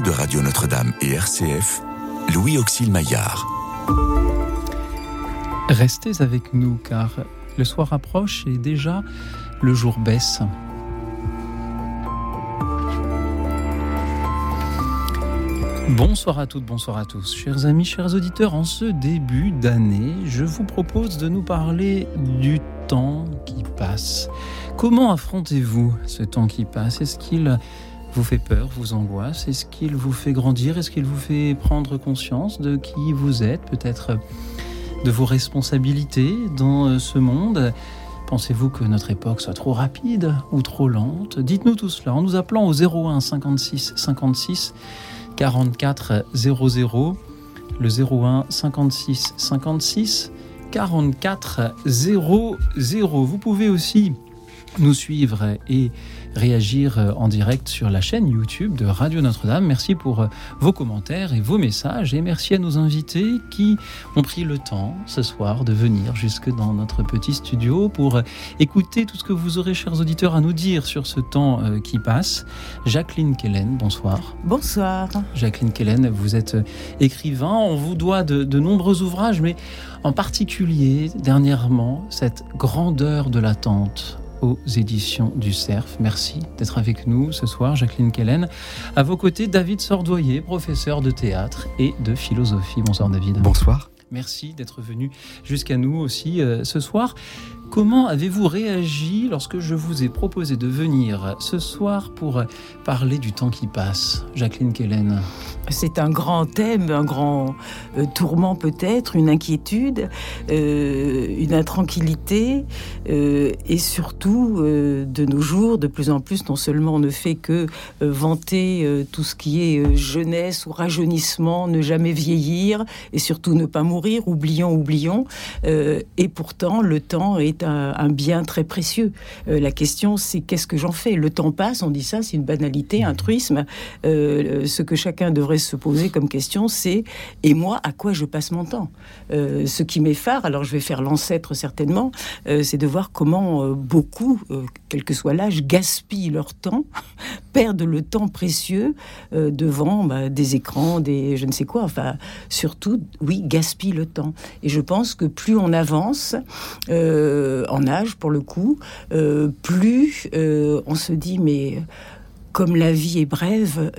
de Radio Notre-Dame et RCF, Louis Auxil Maillard. Restez avec nous car le soir approche et déjà le jour baisse. Bonsoir à toutes, bonsoir à tous. Chers amis, chers auditeurs, en ce début d'année, je vous propose de nous parler du temps qui passe. Comment affrontez-vous ce temps qui passe? Est-ce qu'il vous fait peur, vous angoisse? Est-ce qu'il vous fait grandir? Est-ce qu'il vous fait prendre conscience de qui vous êtes Peut-être de vos responsabilités dans ce monde? Pensez-vous que notre époque soit trop rapide ou trop lente? Dites-nous tout cela en nous appelant au 01 56 56 44 00, le 01 56 56 44 00. Vous pouvez aussi nous suivre et réagir euh, en direct sur la chaîne YouTube de Radio Notre-Dame. Merci pour euh, vos commentaires et vos messages et merci à nos invités qui ont pris le temps ce soir de venir jusque dans notre petit studio pour euh, écouter tout ce que vous aurez, chers auditeurs, à nous dire sur ce temps qui passe. Jacqueline Kellen, bonsoir. Bonsoir. Jacqueline Kellen, vous êtes écrivain, on vous doit de, de nombreux ouvrages, mais en particulier dernièrement cette grandeur de l'attente aux éditions du CERF. Merci d'être avec nous ce soir, Jacqueline Kellen. À vos côtés, David Sordoyer, professeur de théâtre et de philosophie. Bonsoir David. Bonsoir. Merci d'être venu jusqu'à nous aussi euh, ce soir. Comment avez-vous réagi lorsque je vous ai proposé de venir ce soir pour parler du temps qui passe Jacqueline Kellen? C'est un grand thème, un grand euh, tourment peut-être, une inquiétude, euh, une intranquillité euh, et surtout de nos jours, de plus en plus, non seulement on ne fait que vanter tout ce qui est jeunesse ou rajeunissement, ne jamais vieillir et surtout ne pas mourir, oublions, oublions, et pourtant le temps est un, bien très précieux. Euh, la question, c'est qu'est-ce que j'en fais? Le temps passe, on dit ça, c'est une banalité, un truisme. Euh, ce que chacun devrait se poser comme question, c'est et moi, à quoi je passe mon temps euh, Ce qui m'effare, alors je vais faire l'ancêtre certainement, c'est de voir comment beaucoup, quel que soit l'âge, gaspillent leur temps, perdent le temps précieux devant bah, des écrans, des je ne sais quoi. Enfin, surtout, oui, gaspillent le temps. Et je pense que plus on avance, euh, en âge pour le coup, euh, plus euh, on se dit mais comme la vie est brève,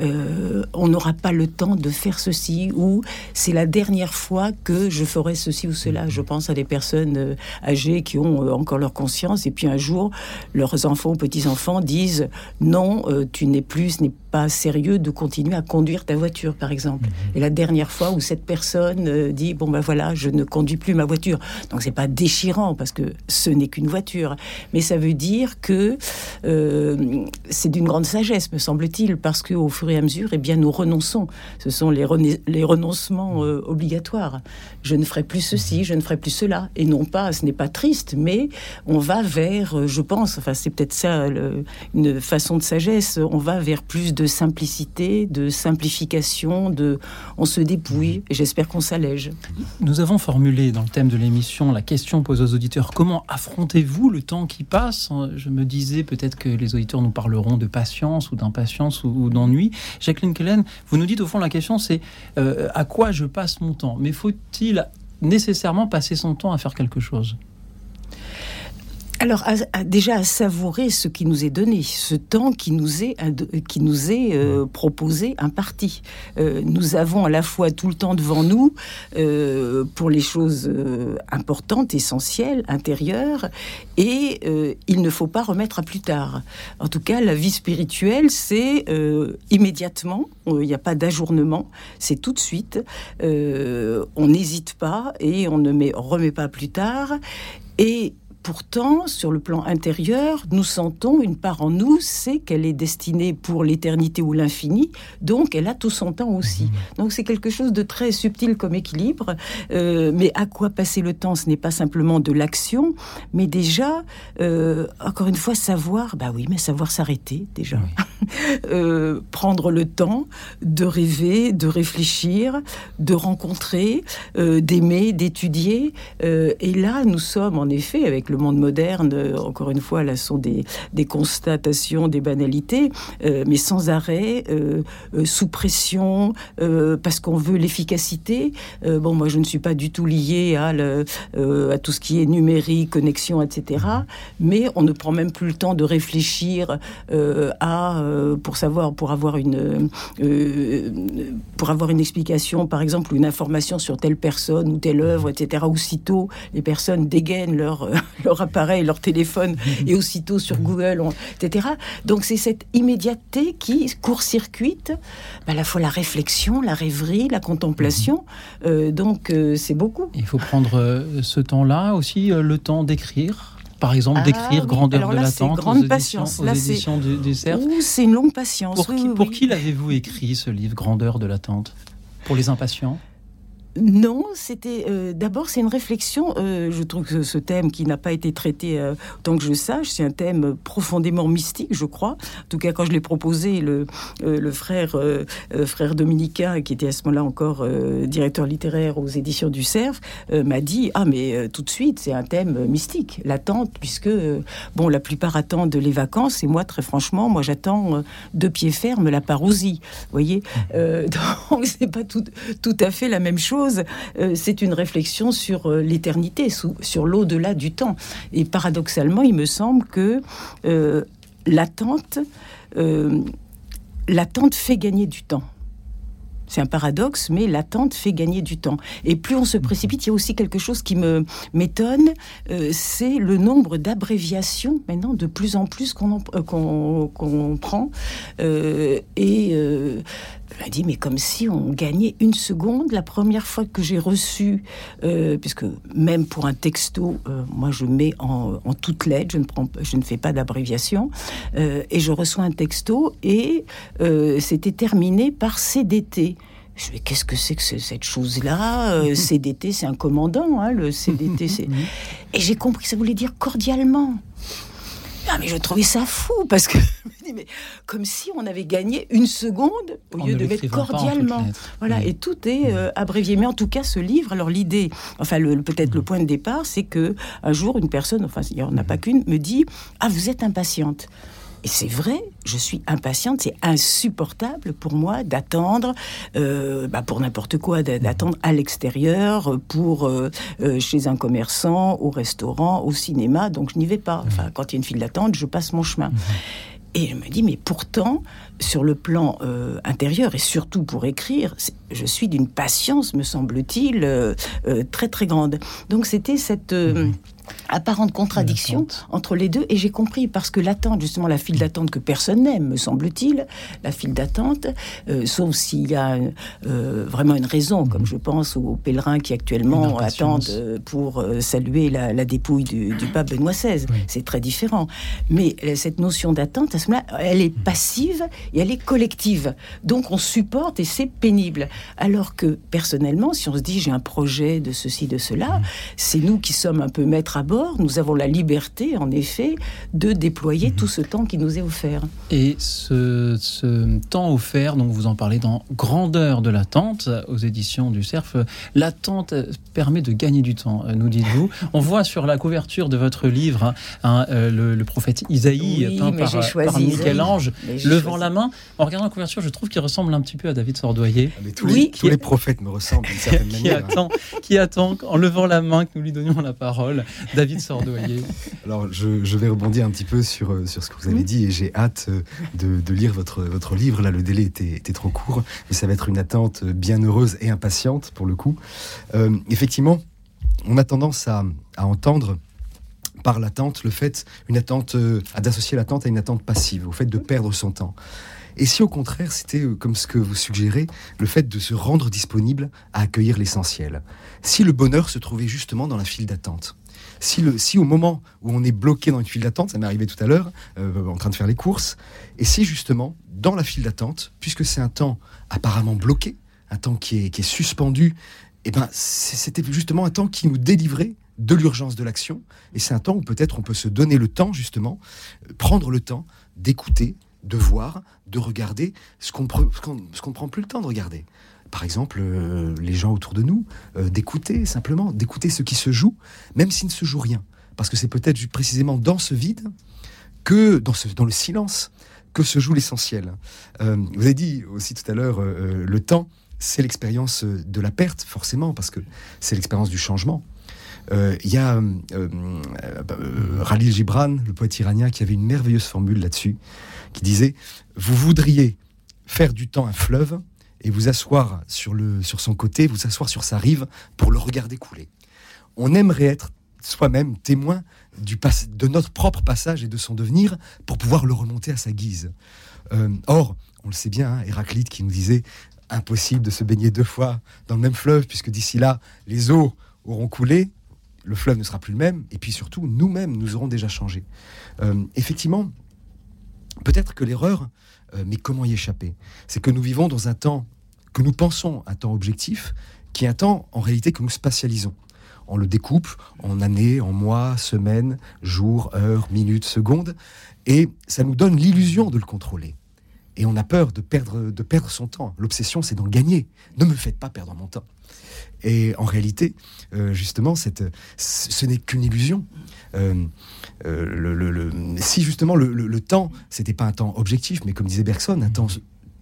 on n'aura pas le temps de faire ceci, ou c'est la dernière fois que je ferai ceci ou cela. Je pense à des personnes âgées qui ont encore leur conscience, et puis un jour, leurs enfants ou petits-enfants disent non, tu n'es plus, ce n'est pas sérieux de continuer à conduire ta voiture, par exemple. Mhm. Et la dernière fois où cette personne euh, dit bon ben voilà, je ne conduis plus ma voiture. Donc c'est pas déchirant parce que ce n'est qu'une voiture, mais ça veut dire que euh, c'est d'une grande sagesse, me semble-t-il, parce que au fur et à mesure, eh bien nous renonçons. Ce sont les, les renoncements euh, obligatoires. Je ne ferai plus ceci, je ne ferai plus cela, et non pas, ce n'est pas triste, mais on va vers, je pense, enfin c'est peut-être ça une façon de sagesse, on va vers plus de simplicité, de simplification, de on se dépouille et j'espère qu'on s'allège. Nous avons formulé dans le thème de l'émission la question posée aux auditeurs. Comment affrontez-vous le temps qui passe? Je me disais peut-être que les auditeurs nous parleront de patience ou d'impatience ou, d'ennui. Jacqueline Kellen, vous nous dites au fond la question c'est euh, à quoi je passe mon temps? Mais faut-il nécessairement passer son temps à faire quelque chose? Alors, déjà à savourer ce qui nous est donné, ce temps qui nous est, qui nous est euh, proposé, imparti. Euh, nous avons à la fois tout le temps devant nous euh, pour les choses importantes, essentielles, intérieures, et il ne faut pas remettre à plus tard. En tout cas, la vie spirituelle, c'est immédiatement, il n'y a pas d'ajournement, c'est tout de suite, on n'hésite pas et on ne met, remet pas plus tard. Et pourtant, sur le plan intérieur, nous sentons une part en nous, c'est qu'elle est destinée pour l'éternité ou l'infini, donc elle a tout son temps aussi. Mmh. Donc c'est quelque chose de très subtil comme équilibre. Euh, mais à quoi passer le temps Ce n'est pas simplement de l'action, mais déjà, euh, encore une fois, savoir, bah oui, mais savoir s'arrêter déjà. Euh, prendre le temps de rêver, de réfléchir, de rencontrer, d'aimer, d'étudier. et là, nous sommes en effet avec le monde moderne, encore une fois, là, sont des, des constatations, des banalités, mais sans arrêt, sous pression, parce qu'on veut l'efficacité. bon, moi, je ne suis pas du tout liée à, tout ce qui est numérique, connexion, etc. Mais on ne prend même plus le temps de réfléchir à, pour savoir, pour avoir une, pour avoir une explication, par exemple, une information sur telle personne ou telle œuvre, etc. Aussitôt, les personnes dégainent leur, leur appareil, leur téléphone, et aussitôt sur Google, etc. Donc c'est cette immédiateté qui court-circuite bah, à la fois la réflexion, la rêverie, la contemplation. Euh, donc euh, c'est beaucoup. Il faut prendre euh, ce temps-là aussi, le temps d'écrire par exemple, ah d'écrire Grandeur de l'attente grande aux patience. éditions, du, du C'est une longue patience. Pour qui, pour qui l'avez-vous écrit, ce livre, Grandeur de l'attente Pour les impatients? Non, c'était euh, d'abord c'est une réflexion. Euh, je trouve que ce thème qui n'a pas été traité euh, tant que je sache, c'est un thème profondément mystique, je crois. En tout cas, quand je l'ai proposé, le, le frère frère dominicain qui était à ce moment-là encore directeur littéraire aux éditions du Cerf m'a dit ah mais tout de suite c'est un thème mystique, l'attente puisque bon la plupart attendent les vacances et moi très franchement moi j'attends de pied ferme la parousie. Voyez, donc c'est pas tout tout à fait la même chose euh, c'est une réflexion sur euh, l'éternité, sur l'au-delà du temps. Et paradoxalement, il me semble que euh, l'attente, fait gagner du temps. C'est un paradoxe, mais l'attente fait gagner du temps. Et plus on se précipite, il y a aussi quelque chose qui me m'étonne, c'est le nombre d'abréviations maintenant de plus en plus qu'on qu'on prend. et elle m'a dit, mais comme si on gagnait une seconde. La première fois que j'ai reçu, euh, puisque même pour un texto, euh, moi je mets en, en toutes lettres, je ne, prends, je ne fais pas d'abréviation, euh, et je reçois un texto, et c'était terminé par CDT. Je me qu'est-ce que c'est que cette chose-là CDT, c'est un commandant, hein, le CDT. Et j'ai compris que ça voulait dire cordialement. Ah, mais je trouvais ça fou parce que mais comme si on avait gagné une seconde au lieu de mettre cordialement. Voilà, et tout est euh, abrévié. Mais en tout cas, ce livre, alors l'idée, enfin le, peut-être le point de départ, c'est que un jour une personne, enfin il n'y en a pas qu'une, me dit ah vous êtes impatiente. Et c'est vrai, je suis impatiente, c'est insupportable pour moi d'attendre, euh, bah pour n'importe quoi, d'attendre à l'extérieur, pour euh, euh, chez un commerçant, au restaurant, au cinéma. Donc je n'y vais pas. Enfin, quand il y a une file d'attente, je passe mon chemin. Et je me dis, mais pourtant, sur le plan intérieur et surtout pour écrire, je suis d'une patience, me semble-t-il, très très grande. Donc c'était cette apparente contradiction entre les deux et j'ai compris parce que l'attente justement la file d'attente que personne n'aime me semble-t-il la file d'attente euh, sauf s'il y a euh, vraiment une raison comme je pense aux pèlerins qui actuellement attendent euh, pour saluer la, dépouille du, pape Benoît XVI c'est très différent. Mais cette notion d'attente à ce moment-là elle est passive et elle est collective. Donc on supporte et c'est pénible. Alors que personnellement si on se dit j'ai un projet de ceci de cela c'est nous qui sommes un peu maîtres à bord, nous avons la liberté, en effet, de déployer mhm. tout ce temps qui nous est offert. Et ce, temps offert, donc vous en parlez dans Grandeur de l'attente aux éditions du Cerf, l'attente permet de gagner du temps, nous dites-vous. On voit sur la couverture de votre livre hein, euh, le, prophète Isaïe peint par, Michel-Ange, levant la main. En regardant la couverture, je trouve qu'il ressemble un petit peu à David Sordoyer. Ah, tous, oui, les, tous les prophètes me ressemblent d'une certaine qui Attend, qui attend, en levant la main, que nous lui donnions la parole. David Sordoyer. Alors, je, vais rebondir un petit peu sur, euh, sur ce que vous avez dit et j'ai hâte euh, de, lire votre, votre livre. Là, le délai était, était, trop court, mais ça va être une attente bien heureuse et impatiente pour le coup. Euh, effectivement, on a tendance à, à entendre par l'attente le fait, une attente, à d'associer l'attente à une attente passive, au fait de perdre son temps. Et si au contraire c'était, comme ce que vous suggérez, le fait de se rendre disponible à accueillir l'essentiel? Si le bonheur se trouvait justement dans la file d'attente? Si, au moment où on est bloqué dans une file d'attente, ça m'est arrivé tout à l'heure, euh, en train de faire les courses, et si justement, dans la file d'attente, puisque c'est un temps apparemment bloqué, un temps qui est, suspendu, et eh ben, c'était justement un temps qui nous délivrait de l'urgence de l'action, et c'est un temps où peut-être on peut se donner le temps, justement, euh, prendre le temps d'écouter, de voir, de regarder ce qu'on ne prend plus le temps de regarder par exemple, euh, les gens autour de nous, euh, d'écouter simplement, d'écouter ce qui se joue, même s'il ne se joue rien. parce que c'est peut-être précisément dans ce vide que dans, le silence que se joue l'essentiel. Euh, vous avez dit aussi tout à l'heure, le temps, c'est l'expérience de la perte, forcément, parce que c'est l'expérience du changement. Il y a Khalil Gibran, le poète iranien, qui avait une merveilleuse formule là-dessus, qui disait Vous voudriez faire du temps un fleuve et vous asseoir sur, le, sur son côté, vous asseoir sur sa rive pour le regarder couler. On aimerait être soi-même témoin du de notre propre passage et de son devenir pour pouvoir le remonter à sa guise. Euh, or, on le sait bien, hein, Héraclite qui nous disait impossible de se baigner deux fois dans le même fleuve, puisque d'ici là, les eaux auront coulé, le fleuve ne sera plus le même, et puis surtout, nous-mêmes, nous aurons déjà changé. Euh, effectivement, peut-être que l'erreur, euh, mais comment y échapper? C'est que nous vivons dans un temps que nous pensons un temps objectif, qui est un temps en réalité que nous spatialisons. On le découpe en années, en mois, semaines, jours, heures, minutes, secondes, et ça nous donne l'illusion de le contrôler. Et on a peur de perdre, de perdre son temps. L'obsession, c'est d'en gagner. Ne me faites pas perdre mon temps. Et en réalité, euh, justement, cette, ce n'est qu'une illusion. Euh, euh, le, si justement le, le temps, c'était pas un temps objectif, mais comme disait Bergson, un temps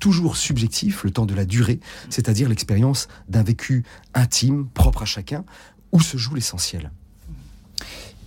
toujours subjectif, le temps de la durée, c'est-à-dire l'expérience d'un vécu intime, propre à chacun, où se joue l'essentiel?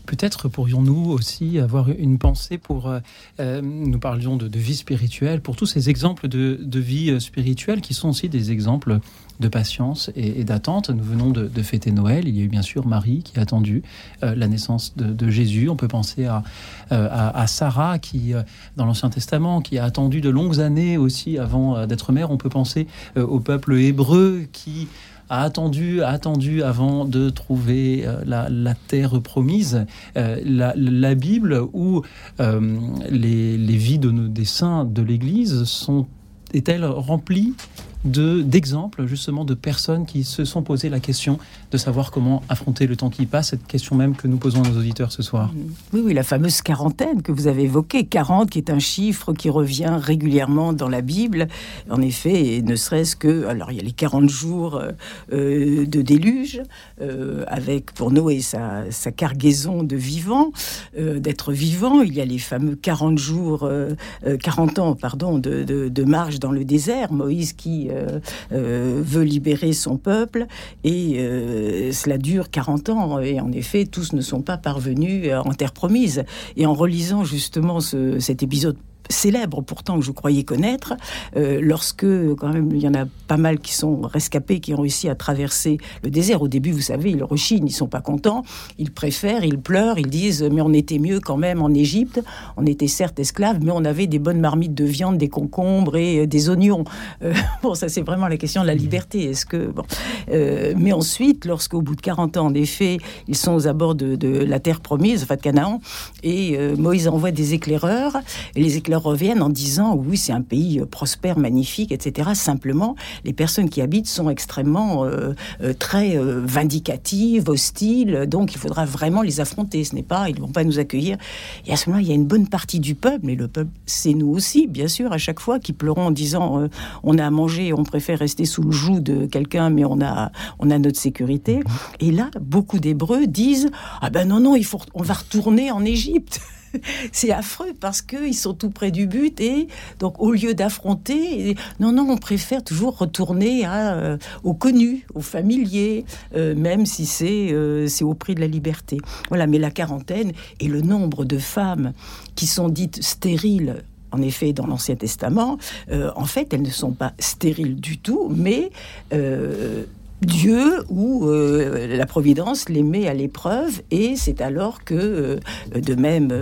Peut-être pourrions-nous aussi avoir une pensée pour, euh, euh, nous parlions de, vie spirituelle, pour tous ces exemples de, vie euh, spirituelle qui sont aussi des exemples de patience et, d'attente. Nous venons de, fêter Noël. Il y a eu bien sûr Marie qui a attendu la naissance de, Jésus. On peut penser à, à, Sarah qui, dans l'Ancien Testament, qui a attendu de longues années aussi avant d'être mère. On peut penser au peuple hébreu qui attendu, attendu avant de trouver euh, la, terre promise. Euh, la, Bible où euh, les, vies de nos, des saints de l'Église sont est-elle remplie d'exemples justement de personnes qui se sont posées la question de savoir comment affronter le temps qui passe, cette question même que nous posons à nos auditeurs ce soir. Mm. Oui, oui, la fameuse quarantaine que vous avez évoquée, 40 qui est un chiffre qui revient régulièrement dans la Bible. En effet, ne serait-ce que, alors il y a les 40 jours euh, euh, de déluge, euh, avec pour Noé sa, sa cargaison de vivants, d'être vivant. Il y a les fameux 40 jours, 40 ans, pardon, de, de, de marche dans le désert. Moïse qui euh, euh, veut libérer son peuple et euh, cela dure 40 ans et en effet tous ne sont pas parvenus en terre promise. Et en relisant justement cet épisode célèbre pourtant que je croyais connaître, euh, lorsque quand même il y en a pas mal qui sont rescapés, qui ont réussi à traverser le désert. Au début, vous savez, ils rechignent, ils sont pas contents, ils préfèrent, ils pleurent, ils disent mais on était mieux quand même en Égypte. On était certes esclaves, mais on avait des bonnes marmites de viande, des concombres et euh, des oignons. Euh, bon, ça c'est vraiment la question de la liberté. Est-ce que bon, mais ensuite, lorsqu'au bout de 40 ans, en effet, ils sont aux abords de, de la terre promise, enfin de Canaan, et Moïse envoie des éclaireurs, et les éclaireurs reviennent en disant oui, c'est un pays euh, prospère, magnifique, etc. Simplement, les personnes qui habitent sont extrêmement euh, euh, très vindicatives, hostiles, donc il faudra vraiment les affronter. Ce n'est pas, ils ne vont pas nous accueillir. Et à ce moment-là, il y a une bonne partie du peuple, mais le peuple, c'est nous aussi, bien sûr, à chaque fois, qui pleurons en disant on a à manger, on préfère rester sous le joug de quelqu'un, mais on a, on a notre sécurité. Et là, beaucoup d'Hébreux disent ah ben non, non, il faut, on va retourner en Égypte. c'est affreux parce qu'ils sont tout près du but et donc au lieu d'affronter, non, non, on préfère toujours retourner à, euh, au connu, au familier, euh, même si c'est euh, c'est au prix de la liberté. Voilà, mais la quarantaine et le nombre de femmes qui sont dites stériles en effet, dans l'Ancien Testament, en fait, elles ne sont pas stériles du tout, mais Dieu ou euh, la Providence les met à l'épreuve et c'est alors que, euh, de même,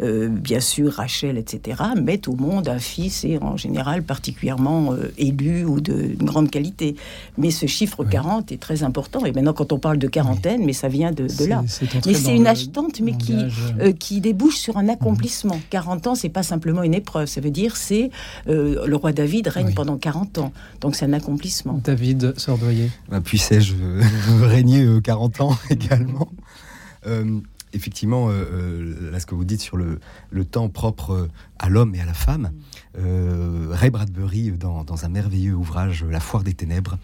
euh, bien sûr, Rachel, etc., mettent au monde un fils et en général particulièrement élu ou de grande qualité. Mais ce chiffre 40 est très important et maintenant quand on parle de quarantaine, mais ça vient de, là. Mais c'est une achetante, mais qui, qui débouche sur un accomplissement. 40 ans, c'est pas simplement une épreuve, ça veut dire c'est le roi David règne pendant 40 ans. Donc c'est un accomplissement. David Sordoyer puissais-je régner 40 ans également. Euh, effectivement, là, ce que vous dites sur le, temps propre à l'homme et à la femme, Ray Bradbury, dans, dans, un merveilleux ouvrage, La foire des ténèbres,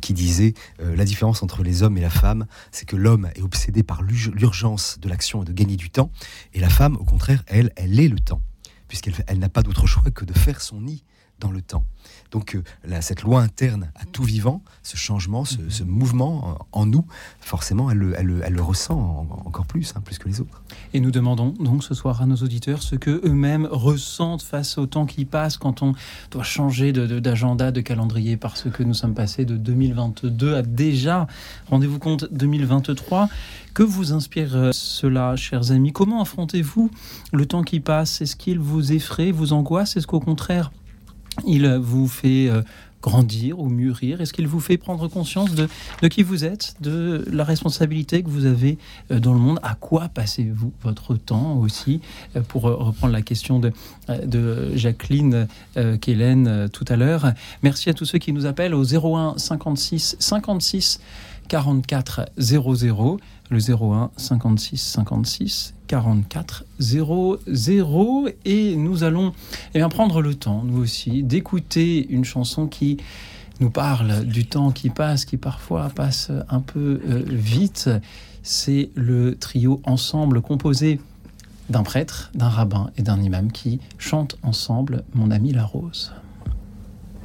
qui disait la différence entre les hommes et la femme, c'est que l'homme est obsédé par l'urgence de l'action et de gagner du temps, et la femme, au contraire, elle, elle est le temps, puisqu'elle elle, n'a pas d'autre choix que de faire son nid dans le temps. Donc euh, cette loi interne à tout vivant, ce changement, ce, mouvement en, nous, forcément, elle, le ressent encore plus, hein, plus que les autres. Et nous demandons donc ce soir à nos auditeurs ce que eux-mêmes ressentent face au temps qui passe quand on doit changer d'agenda, de, calendrier, parce que nous sommes passés de 2022 à déjà, rendez-vous compte, 2023. Que vous inspire euh, cela, chers amis? Comment affrontez-vous le temps qui passe? Est-ce qu'il vous effraie, vous angoisse? Est-ce qu'au contraire, il vous fait euh, grandir ou mûrir. Est-ce qu'il vous fait prendre conscience de, qui vous êtes, de la responsabilité que vous avez euh, dans le monde? À quoi passez-vous votre temps aussi? Euh, Pour reprendre la question de, Jacqueline Kellen tout à l'heure. Merci à tous ceux qui nous appellent au 01 56 56 44 00 le 01 56 56 44 00 et nous allons eh bien, prendre le temps, nous aussi, d'écouter une chanson qui nous parle du temps qui passe, qui parfois passe un peu euh, vite. C'est le trio ensemble composé d'un prêtre, d'un rabbin et d'un imam qui chantent ensemble Mon ami la rose.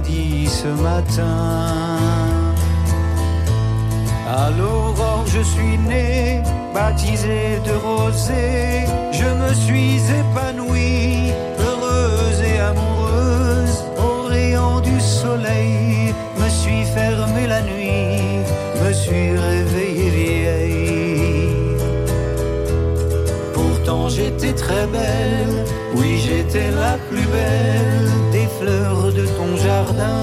Dit ce matin. À l'aurore, je suis né, baptisé de rosée. Je me suis épanoui, heureuse et amoureuse. Au rayon du soleil, me suis fermé la nuit, j'étais très belle, oui, j'étais la plus belle des fleurs de ton jardin.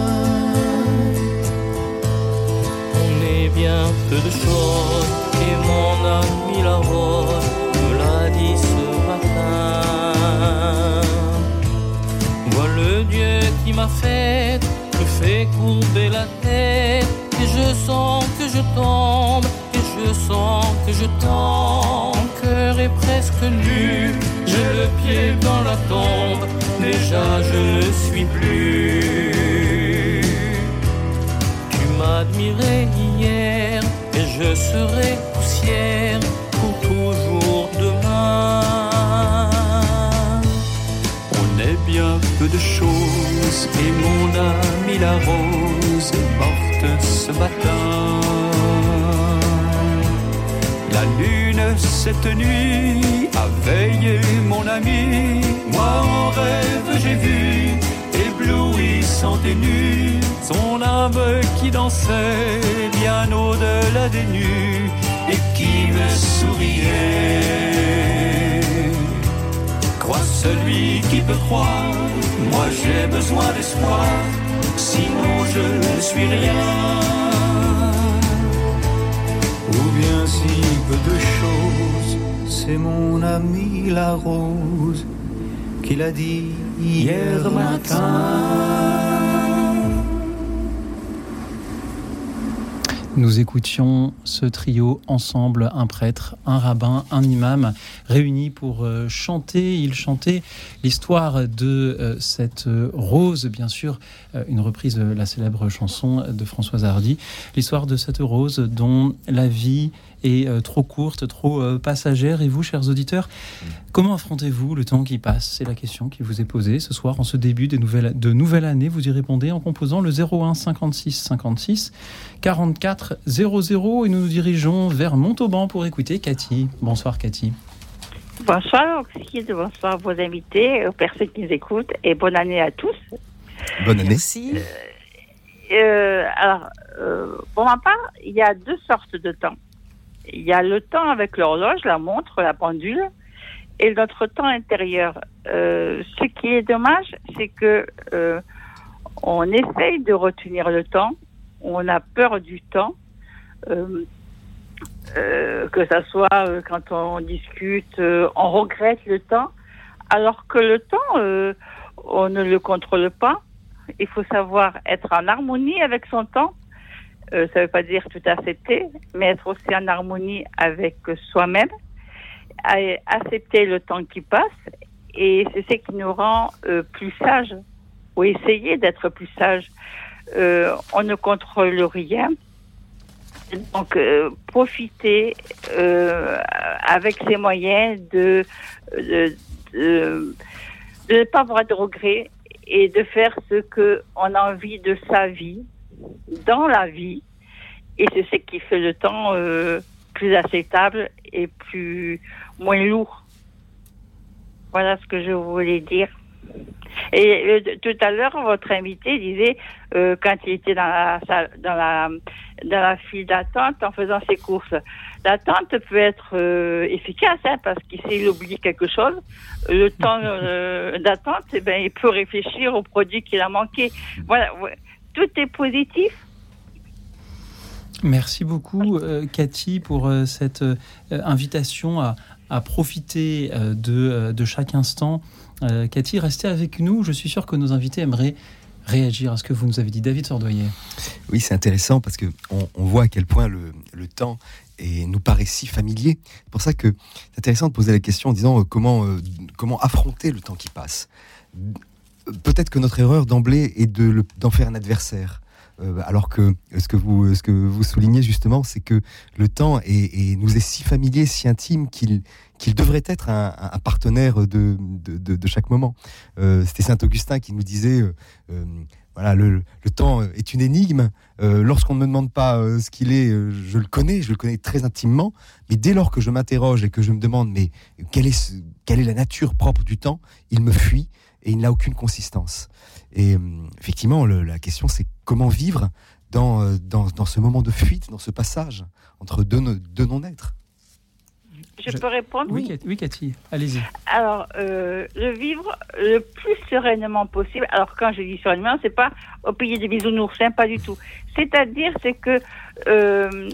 On est bien peu de choses et mon ami la rose me l'a dit ce matin. Vois le Dieu qui m'a fait, me fait courber la tête et je sens que je tombe je sens que je. Mon cœur est presque nu, j'ai le pied dans la tombe déjà je ne suis plus. Tu m'admirais hier et je serai poussière pour toujours demain. On est bien peu de choses et mon ami la rose est morte ce matin. La lune cette nuit a veillé mon ami en rêve j'ai vu, éblouissant et nu, son âme qui dansait bien au-delà des nus et qui me souriait. Crois celui qui peut croire, moi j'ai besoin d'espoir, sinon je ne suis rien. Peu de choses, c'est mon ami la rose qu'il a dit hier matin. Nous écoutions ce trio ensemble, un prêtre, un rabbin, un imam, réunis pour euh, chanter. Ils chantaient l'histoire de euh, cette euh, rose, bien sûr, une reprise de la célèbre chanson de Françoise Hardy, l'histoire de cette rose dont la vie est trop courte, trop passagère. Et vous, chers auditeurs, comment affrontez-vous le temps qui passe? C'est la question qui vous est posée ce soir en ce début de nouvelle, de nouvelle année. Vous y répondez en composant le 01 56 56 44 00 et nous nous dirigeons vers Montauban pour écouter Cathy. Bonsoir Cathy. Bonsoir Oxide, bonsoir vos invités, aux personnes qui nous écoutent et bonne année à tous. Bonne année. Merci. Euh, euh, alors, euh, pour ma part, il y a deux sortes de temps. Il y a le temps avec l'horloge, la montre, la pendule, et notre temps intérieur. Euh, ce qui est dommage, c'est que euh, on essaye de retenir le temps, on a peur du temps, euh, euh, que ça soit euh, quand on discute, euh, on regrette le temps, alors que le temps, on ne le contrôle pas. Il faut savoir être en harmonie avec son temps. Euh, ça ne veut pas dire tout accepter, mais être aussi en harmonie avec soi-même, accepter le temps qui passe, et c'est ce qui nous rend euh, plus sages, ou essayer d'être plus sages. Euh, on ne contrôle rien. Donc, euh, profiter euh, avec ses moyens de, de, de, de ne pas avoir de regrets et de faire ce que on a envie de sa vie, dans la vie. Et c'est ce qui fait le temps euh, plus acceptable et plus moins lourd. Voilà ce que je voulais dire. Et euh, tout à l'heure, votre invité disait euh, quand il était dans la dans la dans la file d'attente en faisant ses courses. L'attente peut être euh, efficace hein, parce qu'il s'il oublie quelque chose, le temps euh, d'attente, eh ben, il peut réfléchir au produit qu'il a manqué. Voilà. Tout est positif. Merci beaucoup, euh, Cathy, pour euh, cette euh, invitation à, à profiter euh, de, euh, de chaque instant. Euh, Cathy, restez avec nous. Je suis sûr que nos invités aimeraient réagir à ce que vous nous avez dit. David Sordoyer. Oui, c'est intéressant parce que on, voit à quel point le, le temps est, nous paraît si familier. C'est pour ça que c'est intéressant de poser la question en disant euh, comment, euh, comment affronter le temps qui passe. Peut-être que notre erreur d'emblée est d'en faire un adversaire. Euh, alors que ce que vous, ce que vous soulignez justement, c'est que le temps est, nous est si familier, si intime qu'il qu'il devrait être un, partenaire de, de, chaque moment. Euh, C'était Saint Augustin qui nous disait, euh, euh, voilà, le, le temps est une énigme. Euh, Lorsqu'on ne me demande pas euh, ce qu'il est, euh, je le connais, je le connais très intimement. Mais dès lors que je m'interroge et que je me demande, mais quelle est, quelle est la nature propre du temps, il me fuit et il n'a aucune consistance. Et euh, effectivement, le- la question, c'est comment vivre dans, euh, dans, dans ce moment de fuite, dans ce passage entre deux, deux non-êtres. Je, Je- peux répondre? Oui, Cathy, oui, Cathy, allez-y. Alors, euh, le vivre le plus sereinement possible. Alors, quand je dis sereinement, c'est pas au pays des bisounours, hein, pas du tout. C'est-à-dire, c'est que euh,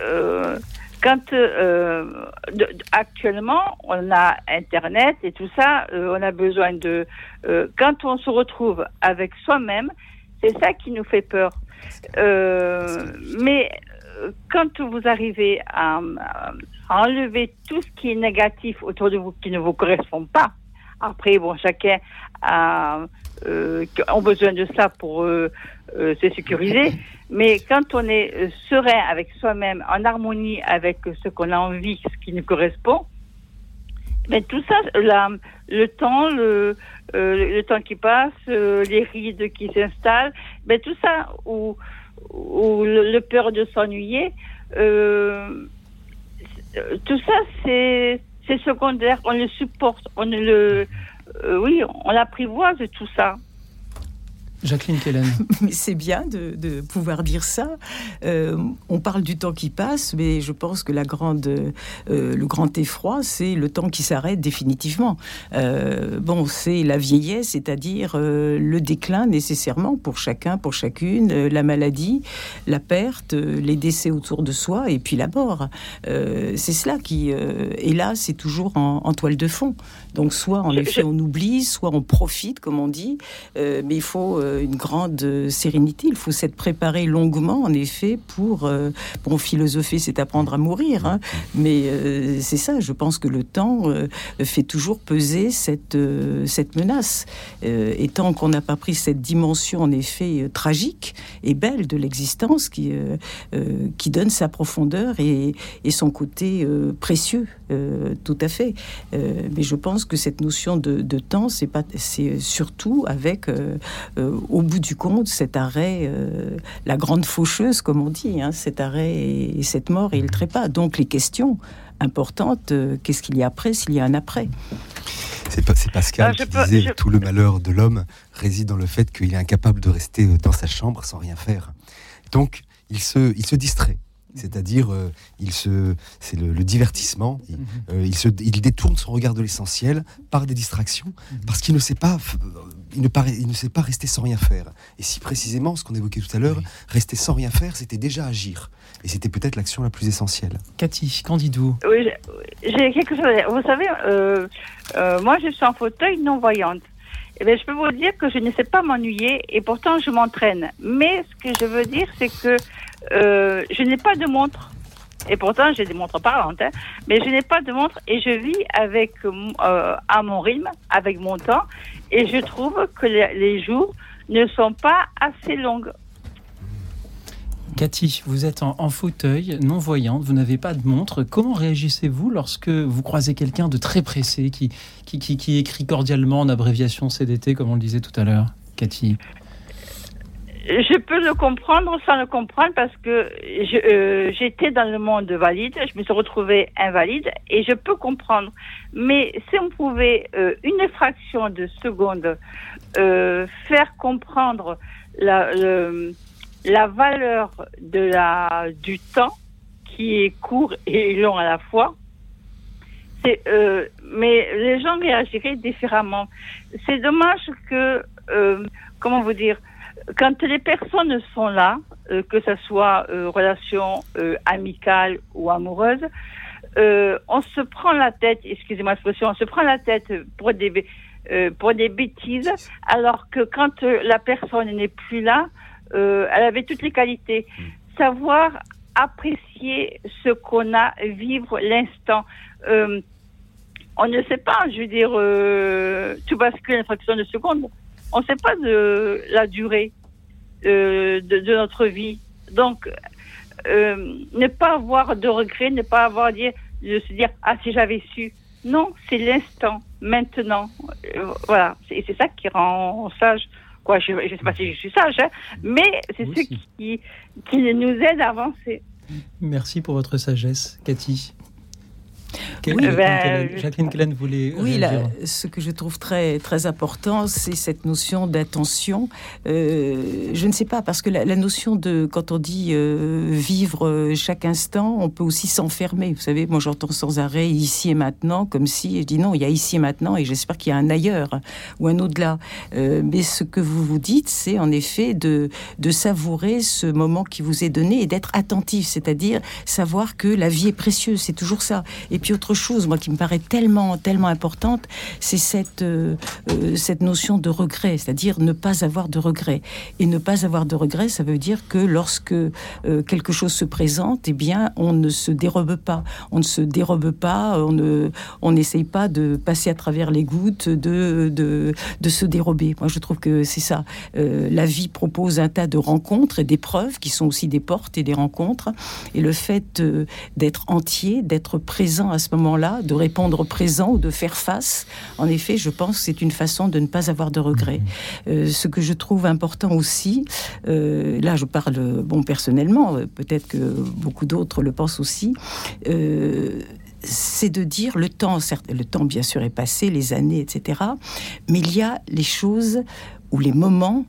euh, quand euh, de- actuellement on a Internet et tout ça, euh, on a besoin de. euh, quand on se retrouve avec soi-même, c'est ça qui nous fait peur. Euh, mais euh, quand vous arrivez à, à enlever tout ce qui est négatif autour de vous, qui ne vous correspond pas. Après, bon, chacun a, euh, ont besoin de ça pour euh, euh, se sécuriser. Mais quand on est euh, serein avec soi-même, en harmonie avec ce qu'on a envie, ce qui nous correspond, mais tout ça, la, le temps, le, euh, le temps qui passe, euh, les rides qui s'installent, mais tout ça, ou, ou le, le peur de s'ennuyer, euh, euh, tout ça, c'est secondaire. On le supporte. On ne le, euh, oui, on l'apprivoise tout ça. Jacqueline Kellen. Mais c'est bien de, de pouvoir dire ça. Euh, on parle du temps qui passe, mais je pense que la grande, euh, le grand effroi, c'est le temps qui s'arrête définitivement. Euh, bon, c'est la vieillesse, c'est-à-dire euh, le déclin nécessairement pour chacun, pour chacune, euh, la maladie, la perte, euh, les décès autour de soi, et puis la mort. Euh, c'est cela qui, euh, et là, c'est toujours en, en toile de fond. Donc, soit en effet on oublie, soit on profite, comme on dit, euh, mais il faut euh, une grande euh, sérénité. Il faut s'être préparé longuement, en effet, pour. Bon, philosopher, c'est apprendre à mourir. hein. mais c'est ça, je pense que le temps fait toujours peser cette, cette menace. Et tant qu'on n'a pas pris cette dimension, en effet, tragique et belle de l'existence qui, qui donne sa profondeur et, son côté précieux, euh, tout à fait. Euh, mais je pense que cette notion de, de temps, c'est pas, c'est surtout avec, euh, euh, au bout du compte, cet arrêt, euh, la grande faucheuse, comme on dit, hein, cet arrêt et, et cette mort et le trépas. Donc les questions importantes, euh, qu'est-ce qu'il y a après, s'il y a un après? C'est pas- c'est Pascal Ah, qui peux- disait je- tout le malheur de l'homme réside dans le fait qu'il est incapable de rester dans sa chambre sans rien faire. Donc, il se, il se distrait. C'est-à-dire, euh, il se, c'est le, le divertissement. Il, Mhm. euh, il se, il détourne son regard de l'essentiel par des distractions, Mhm. parce qu'il ne sait pas, il ne, paraît- il ne sait pas rester sans rien faire. Et si précisément, ce qu'on évoquait tout à l'heure, Oui. rester sans rien faire, c'était déjà agir. Et c'était peut-être l'action la plus essentielle. Cathy, qu'en dites-vous Oui, j'ai- quelque chose à dire. Vous savez, euh, euh, moi, je suis en fauteuil non-voyante. Eh bien, je peux vous dire que je ne sais pas m'ennuyer et pourtant je m'entraîne. Mais ce que je veux dire, c'est que euh, je n'ai pas de montre. Et pourtant, j'ai des montres parlantes. hein. Mais je n'ai pas de montre et je vis avec euh, à mon rythme, avec mon temps. Et je trouve que les, jours ne sont pas assez longues. Cathy, vous êtes en, fauteuil, non-voyante, vous n'avez pas de montre. Comment réagissez-vous lorsque vous croisez quelqu'un de très pressé qui, écrit cordialement en abréviation CDT, comme on le disait tout à l'heure Cathy? Je peux le comprendre sans le comprendre parce que euh, j'étais dans le monde valide, je me suis retrouvée invalide et je peux comprendre. Mais si on pouvait euh, une fraction de seconde euh, faire comprendre la, le- la valeur de la, du temps qui est court et long à la fois, euh, mais les gens réagiraient différemment. C'est dommage que, euh, comment vous dire, quand les personnes sont là, euh, que ce soit euh, relation euh, amicale ou amoureuse, on se prend la tête, excusez-moi l'expression, on se prend la tête pour des, pour des bêtises, alors que quand la personne n'est plus là, euh, elle avait toutes les qualités. Savoir apprécier ce qu'on a, vivre l'instant. Euh, on ne sait pas, je veux dire, euh, tout bascule en une fraction de seconde. On ne sait pas de la durée de, de notre vie. Donc, ne pas avoir de regrets, ne pas avoir dire, de se dire ah si j'avais su. Non, c'est l'instant, maintenant. Voilà, et c'est ça qui rend sage. Quoi, je ne sais pas si je suis sage, hein, mais c'est ce qui, qui nous aide à avancer. Merci pour votre sagesse, Cathy. Oui, Jacqueline ben, Kellen- je- Jacqueline Kellen voulait Oui, là, ce que je trouve très, très important, c'est cette notion d'attention. Euh, je ne sais pas, parce que la, la notion de, quand on dit euh, vivre euh, chaque instant, on peut aussi s'enfermer. Vous savez, moi j'entends sans arrêt ici et maintenant, comme si, je dis non, il y a ici et maintenant, et j'espère qu'il y a un ailleurs ou un au-delà. Euh, mais ce que vous vous dites, c'est en effet de, de savourer ce moment qui vous est donné et d'être attentif, c'est-à-dire savoir que la vie est précieuse, c'est toujours ça. Et puis autre chose, moi qui me paraît tellement, tellement importante, c'est cette, euh, euh, cette notion de regret, c'est-à-dire ne pas avoir de regret. Et ne pas avoir de regret, ça veut dire que lorsque euh, quelque chose se présente, eh bien, on ne se dérobe pas. On ne se dérobe pas, on ne, on n'essaye pas de passer à travers les gouttes, de, de, de se dérober. Moi, je trouve que c'est ça. La vie propose un tas de rencontres et d'épreuves qui sont aussi des portes et des rencontres. Et le fait d'être entier, d'être présent à ce moment-là, de répondre présent ou de faire face, en effet, je pense que c'est une façon de ne pas avoir de regrets. Euh, ce que je trouve important aussi, euh, là je parle euh, bon personnellement, peut-être que beaucoup d'autres le pensent aussi, euh, c'est de dire le temps, certes, le temps bien sûr est passé, les années, etc. Mais il y a les choses ou les moments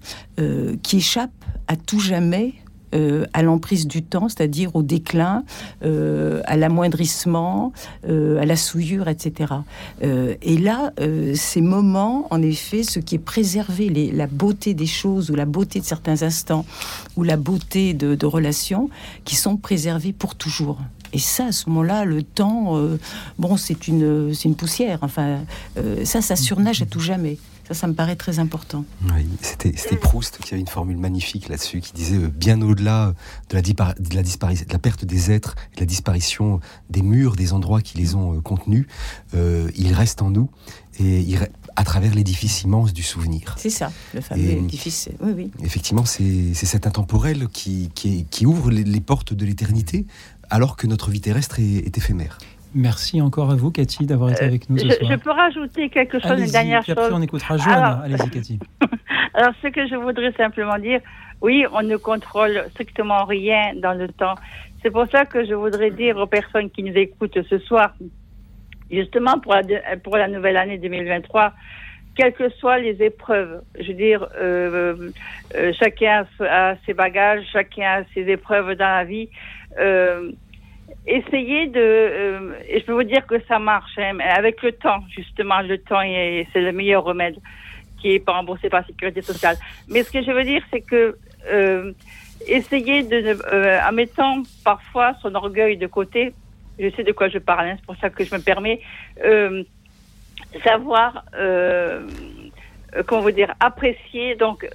qui échappent à tout jamais euh, à l'emprise du temps, c'est-à-dire au déclin, euh, à l'amoindrissement, euh, à la souillure, etc. Et là, ces moments, en effet, ce qui est préservé, la beauté des choses ou la beauté de certains instants ou la beauté de, relations, qui sont préservés pour toujours. Et ça, à ce moment-là, le temps, bon, c'est une, c'est une poussière. Enfin, ça, ça surnage à tout jamais. Ça, ça me paraît très important. Oui, c'était Proust qui avait une formule magnifique là-dessus, qui disait euh, bien au-delà de la, dispar- de, la dispari- de la perte des êtres, de la disparition des murs, des endroits qui les ont euh, contenus, euh, ils restent en nous et à travers l'édifice immense du souvenir. C'est ça, le fameux Et- édifice. Oui, oui. Effectivement, c'est cet intemporel qui, qui, est- qui ouvre les, les portes de l'éternité, alors que notre vie terrestre est, est éphémère. Merci encore à vous, Cathy, d'avoir été avec nous ce Euh, Je, soir. je peux rajouter quelque chose, une dernière puis après chose. on écoutera Joanne. Alors- Allez-y, Cathy. Alors, ce que je voudrais simplement dire, oui, on ne contrôle strictement rien dans le temps. C'est pour ça que je voudrais dire aux personnes qui nous écoutent ce soir, justement pour la, de- pour la nouvelle année 2023, quelles que soient les épreuves, je veux dire, euh, euh, chacun a, a ses bagages, chacun a ses épreuves dans la vie. Essayez de, et je peux vous dire que ça marche, hein, mais avec le temps, justement, le temps, c'est le meilleur remède qui est pas remboursé par la sécurité sociale. Mais ce que je veux dire, c'est que essayez de, en mettant parfois son orgueil de côté, je sais de quoi je parle, hein, c'est pour ça que je me permets, savoir, comment vous dire, apprécier, donc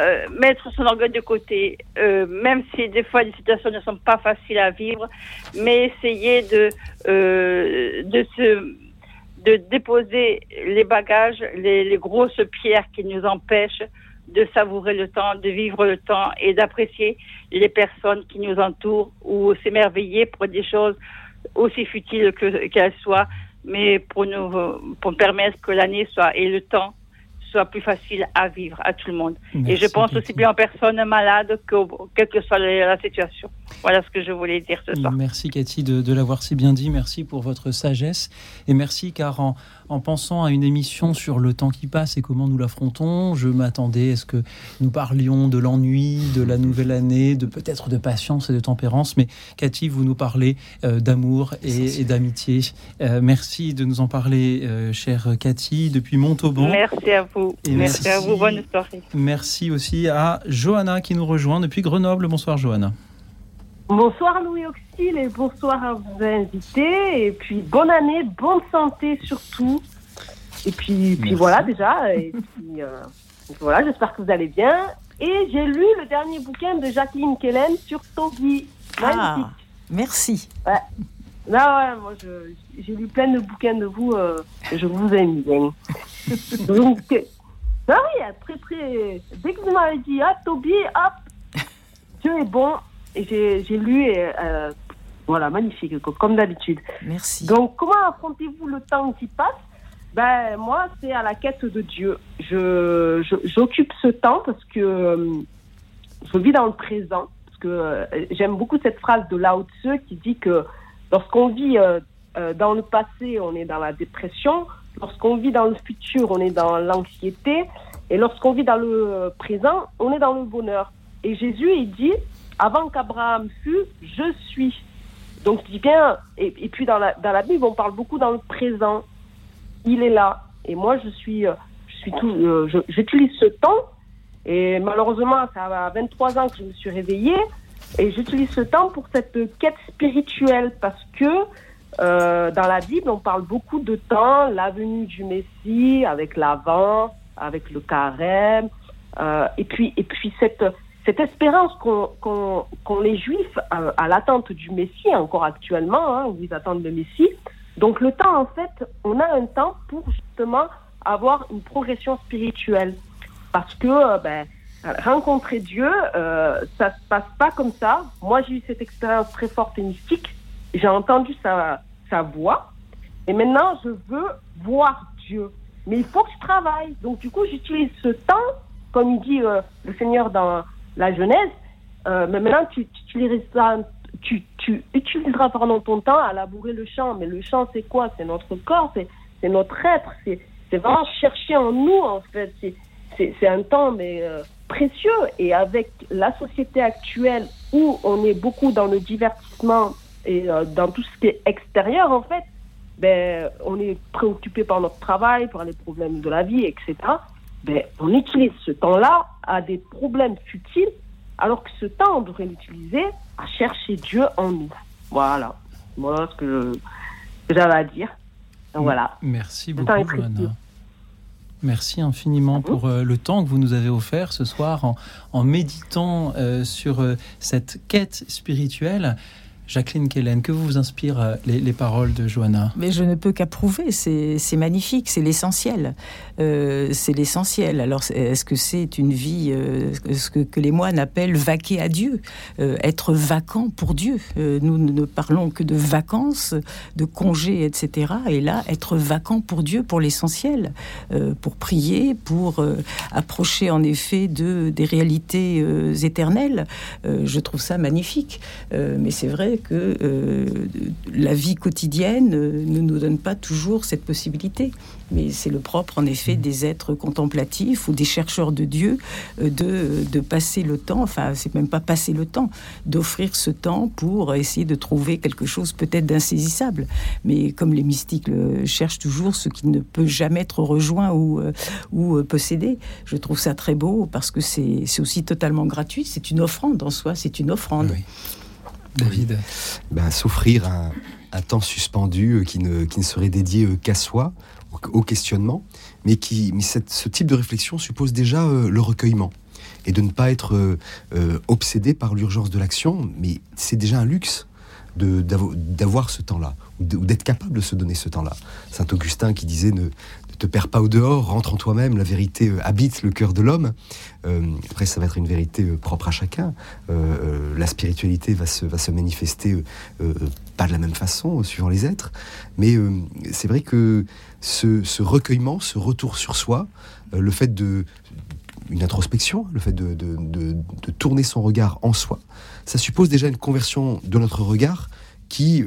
euh, mettre son orgueil de côté, euh, même si des fois les situations ne sont pas faciles à vivre, mais essayer de euh, de se de déposer les bagages, les, les, grosses pierres qui nous empêchent de savourer le temps, de vivre le temps et d'apprécier les personnes qui nous entourent ou s'émerveiller pour des choses aussi futiles qu'elles soient, mais pour nous pour permettre que l'année soit et le temps soit plus facile à vivre à tout le monde. et je pense aussi bien aux personnes malades que quelle que soit la situation. Voilà ce que je voulais dire ce soir. Merci Cathy de, de l'avoir si bien dit. Merci pour votre sagesse. Et merci car en, en pensant à une émission sur le temps qui passe et comment nous l'affrontons, je m'attendais à ce que nous parlions de l'ennui, de la nouvelle année, de peut-être de patience et de tempérance. Mais Cathy, vous nous parlez euh, d'amour et, d'amitié. Euh, merci de nous en parler, euh, chère Cathy, depuis Montauban. Merci à vous. Et merci, à vous. Bonne soirée. Merci aussi à Johanna qui nous rejoint depuis Grenoble. Bonsoir, Johanna. Bonsoir Louis Auxil et bonsoir à vos invités. Et puis bonne année, bonne santé surtout. Et puis, puis voilà déjà. Et puis euh, voilà, j'espère que vous allez bien. Et j'ai lu le dernier bouquin de Jacqueline Kellen sur Toby. Ah, merci. Ouais. Là, ouais, moi j'ai lu plein de bouquins de vous. Euh, je vous aime bien. Donc, ah oui, très très. Dès que vous m'avez dit, ah Toby, hop, Dieu est bon, j'ai lu et euh, voilà, magnifique, comme d'habitude. Merci. Donc, comment affrontez-vous le temps qui passe? Ben, moi, c'est à la quête de Dieu. Je, j'occupe ce temps parce que euh, je vis dans le présent. Parce que euh, j'aime beaucoup cette phrase de Lao Tzu qui dit que lorsqu'on vit dans le passé, on est dans la dépression. Lorsqu'on vit dans le futur, on est dans l'anxiété. Et lorsqu'on vit dans le présent, on est dans le bonheur. Et Jésus, il dit, avant qu'Abraham fût, je suis. Donc je dis bien, et, puis dans la, Bible, on parle beaucoup dans le présent. Il est là. Et moi, je suis, euh, je suis tout, euh, j'utilise ce temps. Et malheureusement, ça a 23 ans que je me suis réveillée. Et j'utilise ce temps pour cette quête spirituelle parce que euh, dans la Bible, on parle beaucoup de temps, la venue du Messie avec l'avant, avec le carême, et puis et puis cette cette espérance qu'ont les Juifs à, l'attente du Messie, encore actuellement, hein, où ils attendent le Messie. Donc le temps, en fait, on a un temps pour justement avoir une progression spirituelle. Parce que euh, ben, rencontrer Dieu, euh, ça se passe pas comme ça. Moi, j'ai eu cette expérience très forte et mystique. J'ai entendu sa, sa voix. Et maintenant, je veux voir Dieu. Mais il faut que je travaille. Donc, du coup, j'utilise ce temps, comme il dit euh, le Seigneur dans la Genèse, euh, mais maintenant tu, utiliseras, tu, ton temps à labourer le champ. Mais le champ, c'est quoi? C'est notre corps, c'est notre être, c'est vraiment chercher en nous, en fait. C'est un temps mais, euh, précieux. Et avec la société actuelle où on est beaucoup dans le divertissement et euh, dans tout ce qui est extérieur, en fait, ben, on est préoccupé par notre travail, par les problèmes de la vie, etc ben, on utilise ce temps-là à des problèmes futiles, alors que ce temps, on devrait l'utiliser à chercher Dieu en nous. Voilà. Voilà ce que j'avais à dire. voilà. Merci beaucoup, Johanna. Merci infiniment pour euh, le temps que vous nous avez offert ce soir en, méditant euh, sur euh, cette quête spirituelle. Jacqueline Kellen, que vous inspirent euh, les, paroles de Johanna? Mais je ne peux qu'approuver, c'est magnifique, c'est l'essentiel. Euh, c'est l'essentiel. Alors, est-ce que c'est une vie, euh, ce que, que, les moines appellent vaquer à Dieu Être vacant pour Dieu. nous ne parlons que de vacances, de congés, etc. Et là, être vacant pour Dieu, pour l'essentiel, pour prier, pour approcher en effet de, des réalités éternelles. je trouve ça magnifique. mais c'est vrai que euh, la vie quotidienne euh, ne nous donne pas toujours cette possibilité. Mais c'est le propre, en effet, Mmh. des êtres contemplatifs ou des chercheurs de Dieu euh, de, de passer le temps, enfin, c'est même pas passer le temps, d'offrir ce temps pour essayer de trouver quelque chose peut-être d'insaisissable. Mais comme les mystiques le cherchent toujours ce qui ne peut jamais être rejoint ou, ou possédé, je trouve ça très beau parce que c'est c'est aussi totalement gratuit. C'est une offrande en soi, c'est une offrande. Oui. David. Ben, S'offrir un, temps suspendu euh, qui ne, qui ne serait dédié euh, qu'à soi, au, questionnement, mais, qui, mais cette- ce type de réflexion suppose déjà euh, le recueillement. Et de ne pas être obsédé par l'urgence de l'action, mais c'est déjà un luxe d'avoir ce temps-là, ou d'être capable de se donner ce temps-là. Saint Augustin qui disait ne te perds pas au dehors, rentre en toi-même, la vérité euh, habite le cœur de l'homme. Euh, après, ça va être une vérité euh, propre à chacun. La spiritualité va se, va se manifester pas de la même façon, suivant les êtres. Mais c'est vrai que ce, recueillement, ce retour sur soi, le fait de une introspection, le fait de, de- de- tourner son regard en soi, ça suppose déjà une conversion de notre regard qui,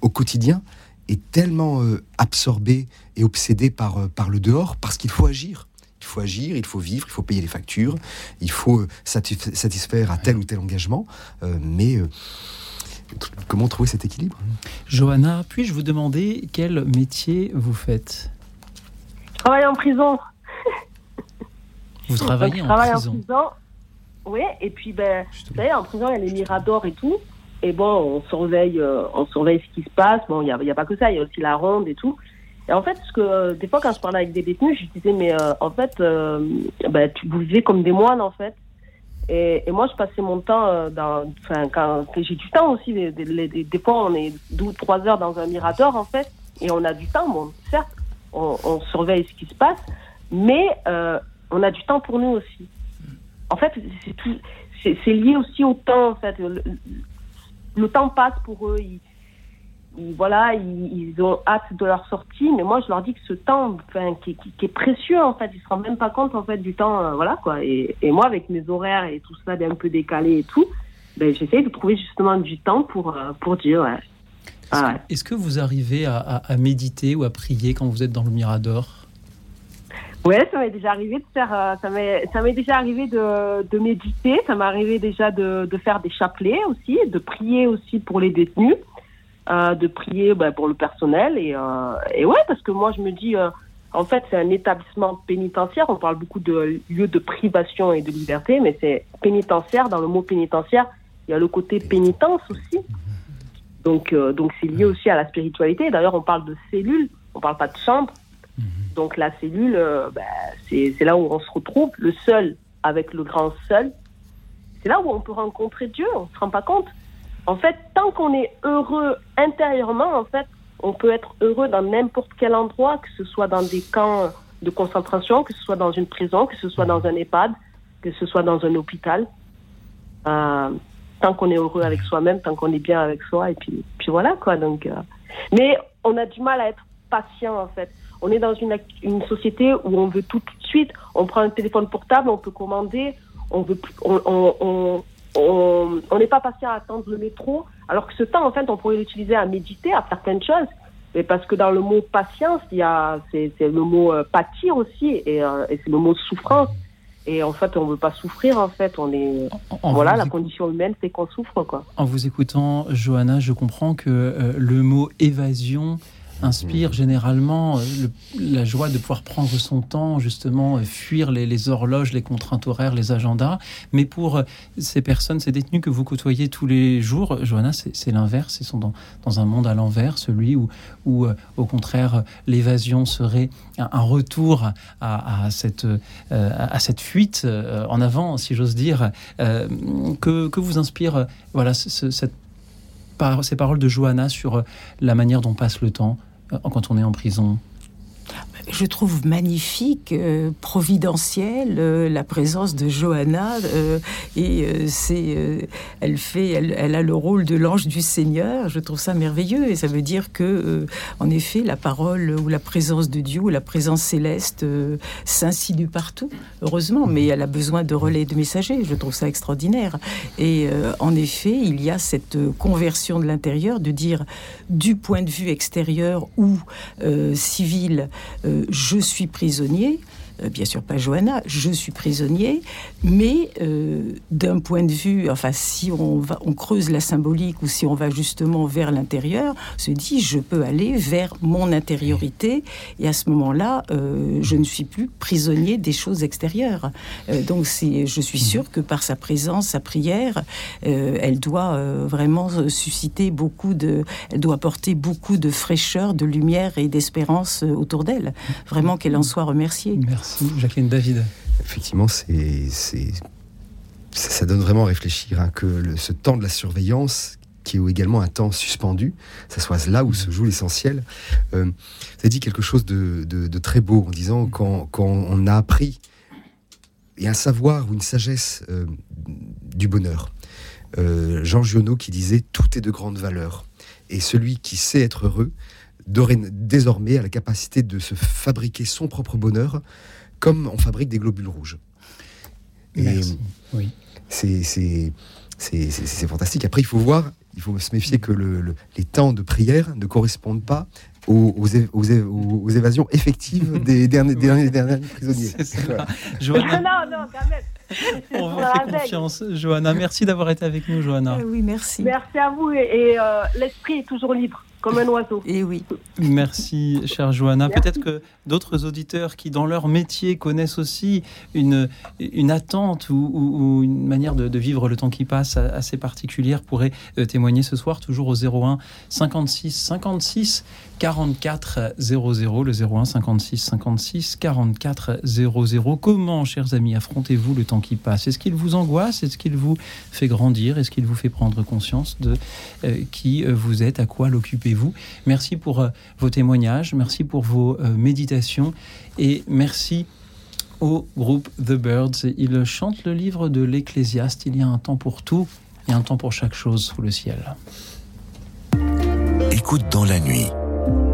au quotidien, est tellement euh, absorbé et obsédé par, euh, par le dehors parce qu'il faut agir. Il faut agir, il faut vivre, il faut payer les factures, il faut euh, satisf- satisfaire à tel ou tel engagement. euh, mais euh, comment trouver cet équilibre? Johanna, puis-je vous demander quel métier vous faites? Je travaille en prison. Vous travaillez Donc, je en prison. en prison. Oui, et puis, ben, vous savez, en prison, il y a les miradors et tout. Et bon, on surveille, euh, on surveille ce qui se passe. Bon, il n'y a, y a pas que ça, il y a aussi la ronde et tout. Et en fait, ce que, des fois, quand je parlais avec des détenus, je disais, mais euh, en fait, ben, tu vous vivez comme des moines, en fait. Et, moi, je passais mon temps dans. Enfin, quand, j'ai du temps aussi. Des, des, fois, on est deux ou trois heures dans un mirador, en fait. Et on a du temps, bon, certes, on, surveille ce qui se passe. Mais on a du temps pour nous aussi. En fait, c'est lié aussi au temps. En fait, le temps passe pour eux. Ils, ils- voilà, ils, ils ont hâte de leur sortie, mais moi je leur dis que ce temps, enfin, qui, qui- qui est précieux en fait, ils se rendent même pas compte en fait du temps, euh, voilà quoi. Et, et moi avec mes horaires et tout ça, un peu décalé et tout, ben j'essaye de trouver justement du temps pour euh, pour dire ouais. Est-ce Ah que, vous arrivez à, à- à méditer ou à prier quand vous êtes dans le Mirador? Ouais, ça m'est déjà arrivé de faire, euh, ça m'est, ça m'est déjà arrivé de, de méditer, ça m'est arrivé déjà de, de faire des chapelets aussi, de prier aussi pour les détenus, euh, de prier bah, pour le personnel et, euh, et ouais, parce que moi je me dis, euh, en fait c'est un établissement pénitentiaire, on parle beaucoup de lieu de privation et de liberté, mais c'est pénitentiaire, dans le mot pénitentiaire, il y a le côté pénitence aussi. Donc, donc c'est lié aussi à la spiritualité. D'ailleurs, on parle de cellules, on parle pas de chambre. Donc la cellule, euh, bah, c'est là où on se retrouve, le seul avec le grand seul. C'est là où on peut rencontrer Dieu, on se rend pas compte. En fait, tant qu'on est heureux intérieurement, en fait, on peut être heureux dans n'importe quel endroit, que ce soit dans des camps de concentration, que ce soit dans une prison, que ce soit dans un EHPAD, que ce soit dans un hôpital. Euh, tant qu'on est heureux avec soi-même, tant qu'on est bien avec soi, et puis, puis voilà quoi. Donc, euh, mais on a du mal à être patient en fait. On est dans une, une société où on veut tout de suite. On prend un téléphone portable, on peut commander, on veut, on, on, on, on- on n'est pas patient à attendre le métro. Alors que ce temps, en fait, on pourrait l'utiliser à méditer, à faire plein de choses. Mais parce que dans le mot patience, il y a, c'est, c'est le mot euh, pâtir aussi, et, euh, et c'est le mot souffrance. Et en fait, on veut pas souffrir. En fait, on est, En- voilà, la condition humaine, c'est qu'on souffre, quoi. En vous écoutant, Johanna, je comprends que euh, le mot évasion inspire généralement euh, le- la joie de pouvoir prendre son temps, justement, euh, fuir les, les horloges, les contraintes horaires, les agendas. Mais pour euh, ces personnes, ces détenus que vous côtoyez tous les jours, Johanna, c'est l'inverse. Ils sont dans, dans un monde à l'envers, celui où, où au contraire, l'évasion serait un, un retour à, à cette, à cette fuite en avant, si j'ose dire. Que, que vous inspire voilà, ce- ce- cette par- ces paroles de Johanna sur euh, la manière dont passe le temps euh, quand on est en prison Je trouve magnifique, euh, providentielle, euh, la présence de Johanna. euh, et euh, c'est, elle fait, elle, elle a le rôle de l'ange du Seigneur. Je trouve ça merveilleux. Et ça veut dire que, en effet, la parole ou la présence de Dieu ou la présence céleste s'insinue partout. Heureusement, mais elle a besoin de relais de messagers. Je trouve ça extraordinaire. Et en effet, il y a cette conversion de l'intérieur, de dire du point de vue extérieur ou civil, je suis prisonnier. Euh, bien sûr pas Johanna, je suis prisonnier, mais euh, d'un point de vue, enfin si on, va, on creuse la symbolique ou si on va justement vers l'intérieur, se dit je peux aller vers mon intériorité et à ce moment-là, euh, je ne suis plus prisonnier des choses extérieures. Euh, donc c'est, je suis sûre que par sa présence, sa prière, euh, elle doit euh, vraiment susciter beaucoup de, elle doit apporter beaucoup de fraîcheur, de lumière et d'espérance autour d'elle. Vraiment qu'elle en soit remerciée. Merci, Jacqueline David. Effectivement, c'est, c'est, ça, ça donne vraiment à réfléchir hein, que le- ce temps de la surveillance, qui est également un temps suspendu, ça soit là où se joue l'essentiel. Euh, vous avez dit quelque chose de, de- de très beau en disant quand, quand on a appris et un savoir ou une sagesse euh, du bonheur. Euh, Jean Giono qui disait tout est de grande valeur et celui qui sait être heureux désormais a la capacité de se fabriquer son propre bonheur comme on fabrique des globules rouges. Et Merci. Oui. c'est c'est- c'est- c'est- c'est fantastique. Après, il faut voir, il faut se méfier que le- le- les temps de prière ne correspondent pas aux, aux é- aux é- aux- aux évasions effectives des derniers, derniers, derniers prisonniers. C'est ça. Voilà. Johanna, non, non, quand même. C'est on vous fait confiance. Johanna, merci d'avoir été avec nous, Johanna. Euh, oui, merci. Merci à vous et, et, euh, l'esprit est toujours libre, comme un oiseau. Et oui. Merci, chère Johanna. Peut-être que d'autres auditeurs qui, dans leur métier, connaissent aussi une, une attente ou, ou- ou une manière de, de vivre le temps qui passe assez particulière pourraient euh, témoigner ce soir, toujours au 01 56 56 44 00, le 01 56 56 44 00. Comment, chers amis, affrontez-vous le temps qui passe? Est-ce qu'il vous angoisse? Est-ce qu'il vous fait grandir? Est-ce qu'il vous fait prendre conscience de euh, qui euh, vous êtes? À quoi l'occupez-vous? Merci pour euh, vos témoignages, merci pour vos méditations et merci au groupe The Birds. Ils chantent le livre de l'Ecclésiaste. Il y a un temps pour tout et un temps pour chaque chose sous le ciel. Écoute dans la nuit.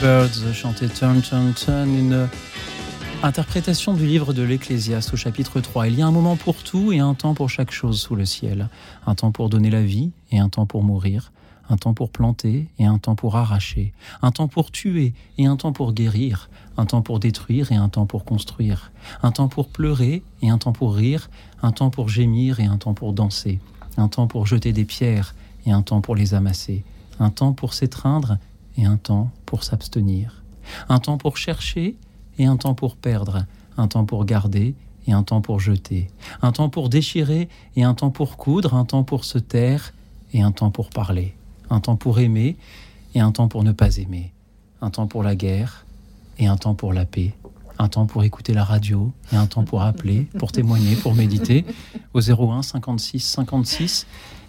Birds chantait Turn, une interprétation du livre de l'Ecclésiaste au chapitre 3. Il y a un moment pour tout et un temps pour chaque chose sous le ciel. Un temps pour donner la vie et un temps pour mourir. Un temps pour planter et un temps pour arracher. Un temps pour tuer et un temps pour guérir. Un temps pour détruire et un temps pour construire. Un temps pour pleurer et un temps pour rire. Un temps pour gémir et un temps pour danser. Un temps pour jeter des pierres et un temps pour les amasser. Un temps pour s'étreindre et un temps pour s'abstenir. Un temps pour chercher et un temps pour perdre. Un temps pour garder et un temps pour jeter. Un temps pour déchirer et un temps pour coudre. Un temps pour se taire et un temps pour parler. Un temps pour aimer et un temps pour ne pas aimer. Un temps pour la guerre et un temps pour la paix. Un temps pour écouter la radio et un temps pour appeler, pour témoigner, pour méditer. Au 01 56 56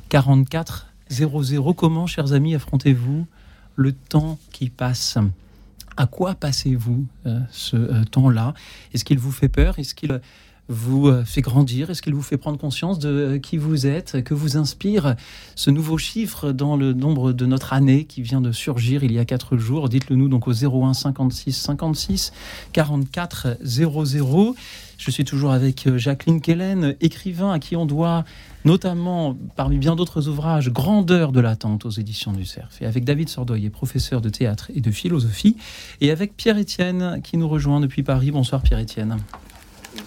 44 00. Comment, chers amis, affrontez-vous le temps qui passe. À quoi passez-vous euh, ce euh, temps-là? Est-ce qu'il vous fait peur? Est-ce qu'il vous euh, fait grandir? Est-ce qu'il vous fait prendre conscience de qui vous êtes Que vous inspire ce nouveau chiffre dans le nombre de notre année qui vient de surgir il y a quatre jours? Dites-le nous donc au 01 56 56 44 00. Je suis toujours avec euh, Jacqueline Kellen, écrivain à qui on doit notamment, parmi bien d'autres ouvrages, Grandeur de l'attente aux éditions du Cerf, et avec David Sordoyer, professeur de théâtre et de philosophie, et avec Pierre-Étienne qui nous rejoint depuis Paris. Bonsoir Pierre-Étienne.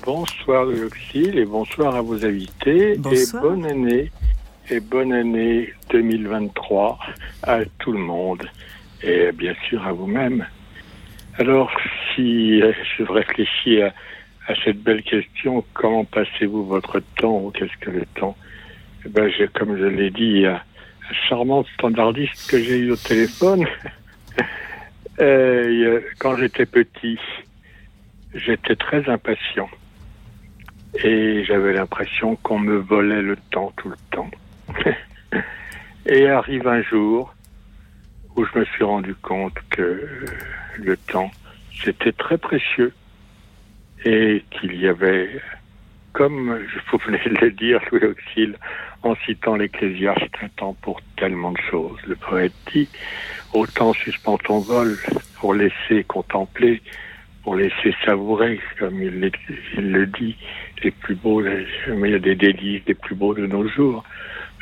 Bonsoir Luxil et bonsoir à vos invités Bonsoir. et bonne année et bonne année 2023 à tout le monde et bien sûr à vous-même. Alors si je réfléchis à, à cette belle question, comment passez-vous votre temps ou qu'est-ce que le temps? Eh ben, comme je l'ai dit à un charmant standardiste que j'ai eu au téléphone, euh, quand j'étais petit, j'étais très impatient. Et j'avais l'impression qu'on me volait le temps tout le temps. et arrive un jour où je me suis rendu compte que le temps, c'était très précieux et qu'il y avait, comme je de le dire, Louis Auxil, en citant l'Ecclésiaste, un temps pour tellement de choses. Le poète dit, autant suspend ton vol pour laisser contempler, pour laisser savourer, comme il, le dit, les plus beaux, mais il y a des délices des plus beaux de nos jours.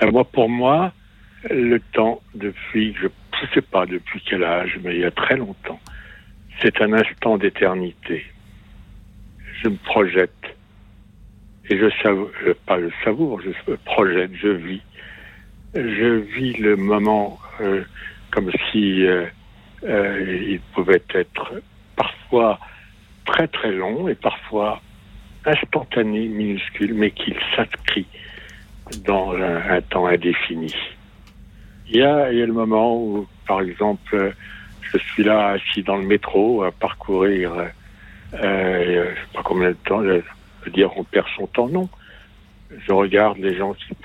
Ben, moi, pour moi, le temps, depuis, je ne sais pas depuis quel âge, mais il y a très longtemps, c'est un instant d'éternité. Je me projette et je savoure, je- pas le savoure, je me projette, je vis. Je vis le moment euh, comme si euh, euh, il pouvait être parfois très très long et parfois instantané, minuscule, mais qu'il s'inscrit dans un, un temps indéfini. Il y, a, il y a le moment où, par exemple, euh, je suis là assis dans le métro à parcourir, euh, je sais pas combien de temps, je veux dire, on perd son temps, non. Je regarde les gens qui,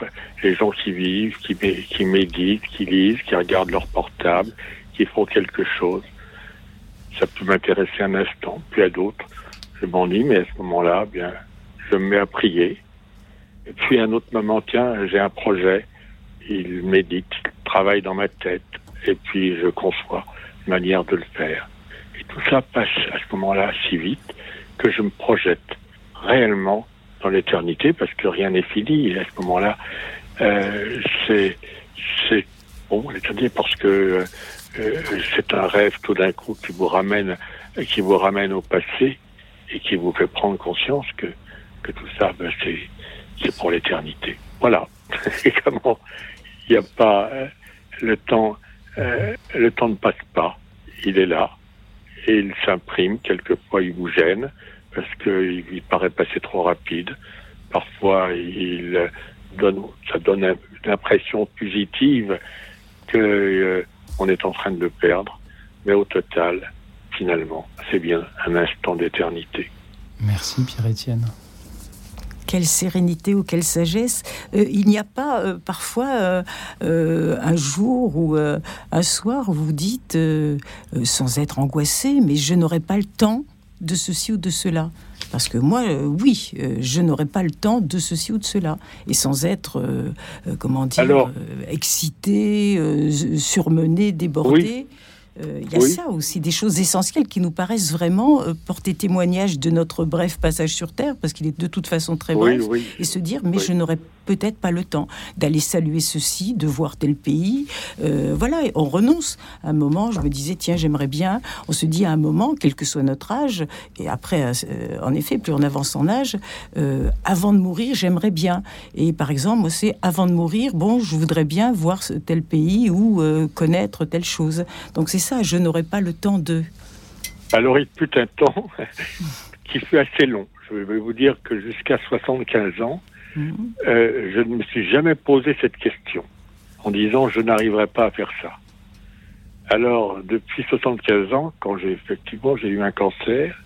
les gens qui vivent, qui, mé- qui méditent, qui lisent, qui regardent leur portable, qui font quelque chose. Ça peut m'intéresser un instant, puis à d'autres, je m'ennuie, mais à ce moment-là, bien, je me mets à prier. Et puis un autre moment, tiens, j'ai un projet, il médite, il travaille dans ma tête, et puis je conçois une manière de le faire. Et tout ça passe à ce moment-là si vite que je me projette réellement dans l'éternité, parce que rien n'est fini. Et à ce moment-là, euh, c'est bon l'éternité parce que euh, c'est un rêve tout d'un coup qui vous ramène qui vous ramène au passé et qui vous fait prendre conscience que, tout ça, ben, c'est, pour l'éternité. Voilà. et comment il n'y a pas euh, le temps, euh, le temps ne passe pas. Il est là et il s'imprime. Quelquefois, il vous gêne parce qu'il il paraît passer trop rapide. Parfois, il donne, ça donne une impression positive que euh, on est en train de le perdre. Mais au total, finalement, c'est bien un instant d'éternité. Merci Pierre-Étienne quelle sérénité ou quelle sagesse. Euh, il n'y a pas euh, parfois euh, un jour ou un soir où vous dites, sans être angoissé, mais je n'aurai pas le temps de ceci ou de cela. Parce que moi, oui, je n'aurai pas le temps de ceci ou de cela. Et sans être, comment dire, excité, surmené, débordé. Euh, il y a ça aussi, des choses essentielles qui nous paraissent vraiment euh, porter témoignage de notre bref passage sur Terre, parce qu'il est de toute façon très bref, et se dire, mais je n'aurais peut-être pas le temps d'aller saluer ceci, de voir tel pays. Euh, voilà, on renonce. À un moment, je me disais, tiens, j'aimerais bien. On se dit à un moment, quel que soit notre âge, et après, en effet, plus on avance en âge, avant de mourir, j'aimerais bien. Et par exemple, moi, c'est avant de mourir, bon, je voudrais bien voir tel pays ou connaître telle chose. Donc c'est ça, je n'aurai pas le temps de. Alors il fut un temps qui fut assez long. Je vais vous dire que jusqu'à 75 ans, euh, je ne me suis jamais posé cette question en disant je n'arriverai pas à faire ça. Alors depuis 75 ans, quand j'ai effectivement j'ai eu un cancer,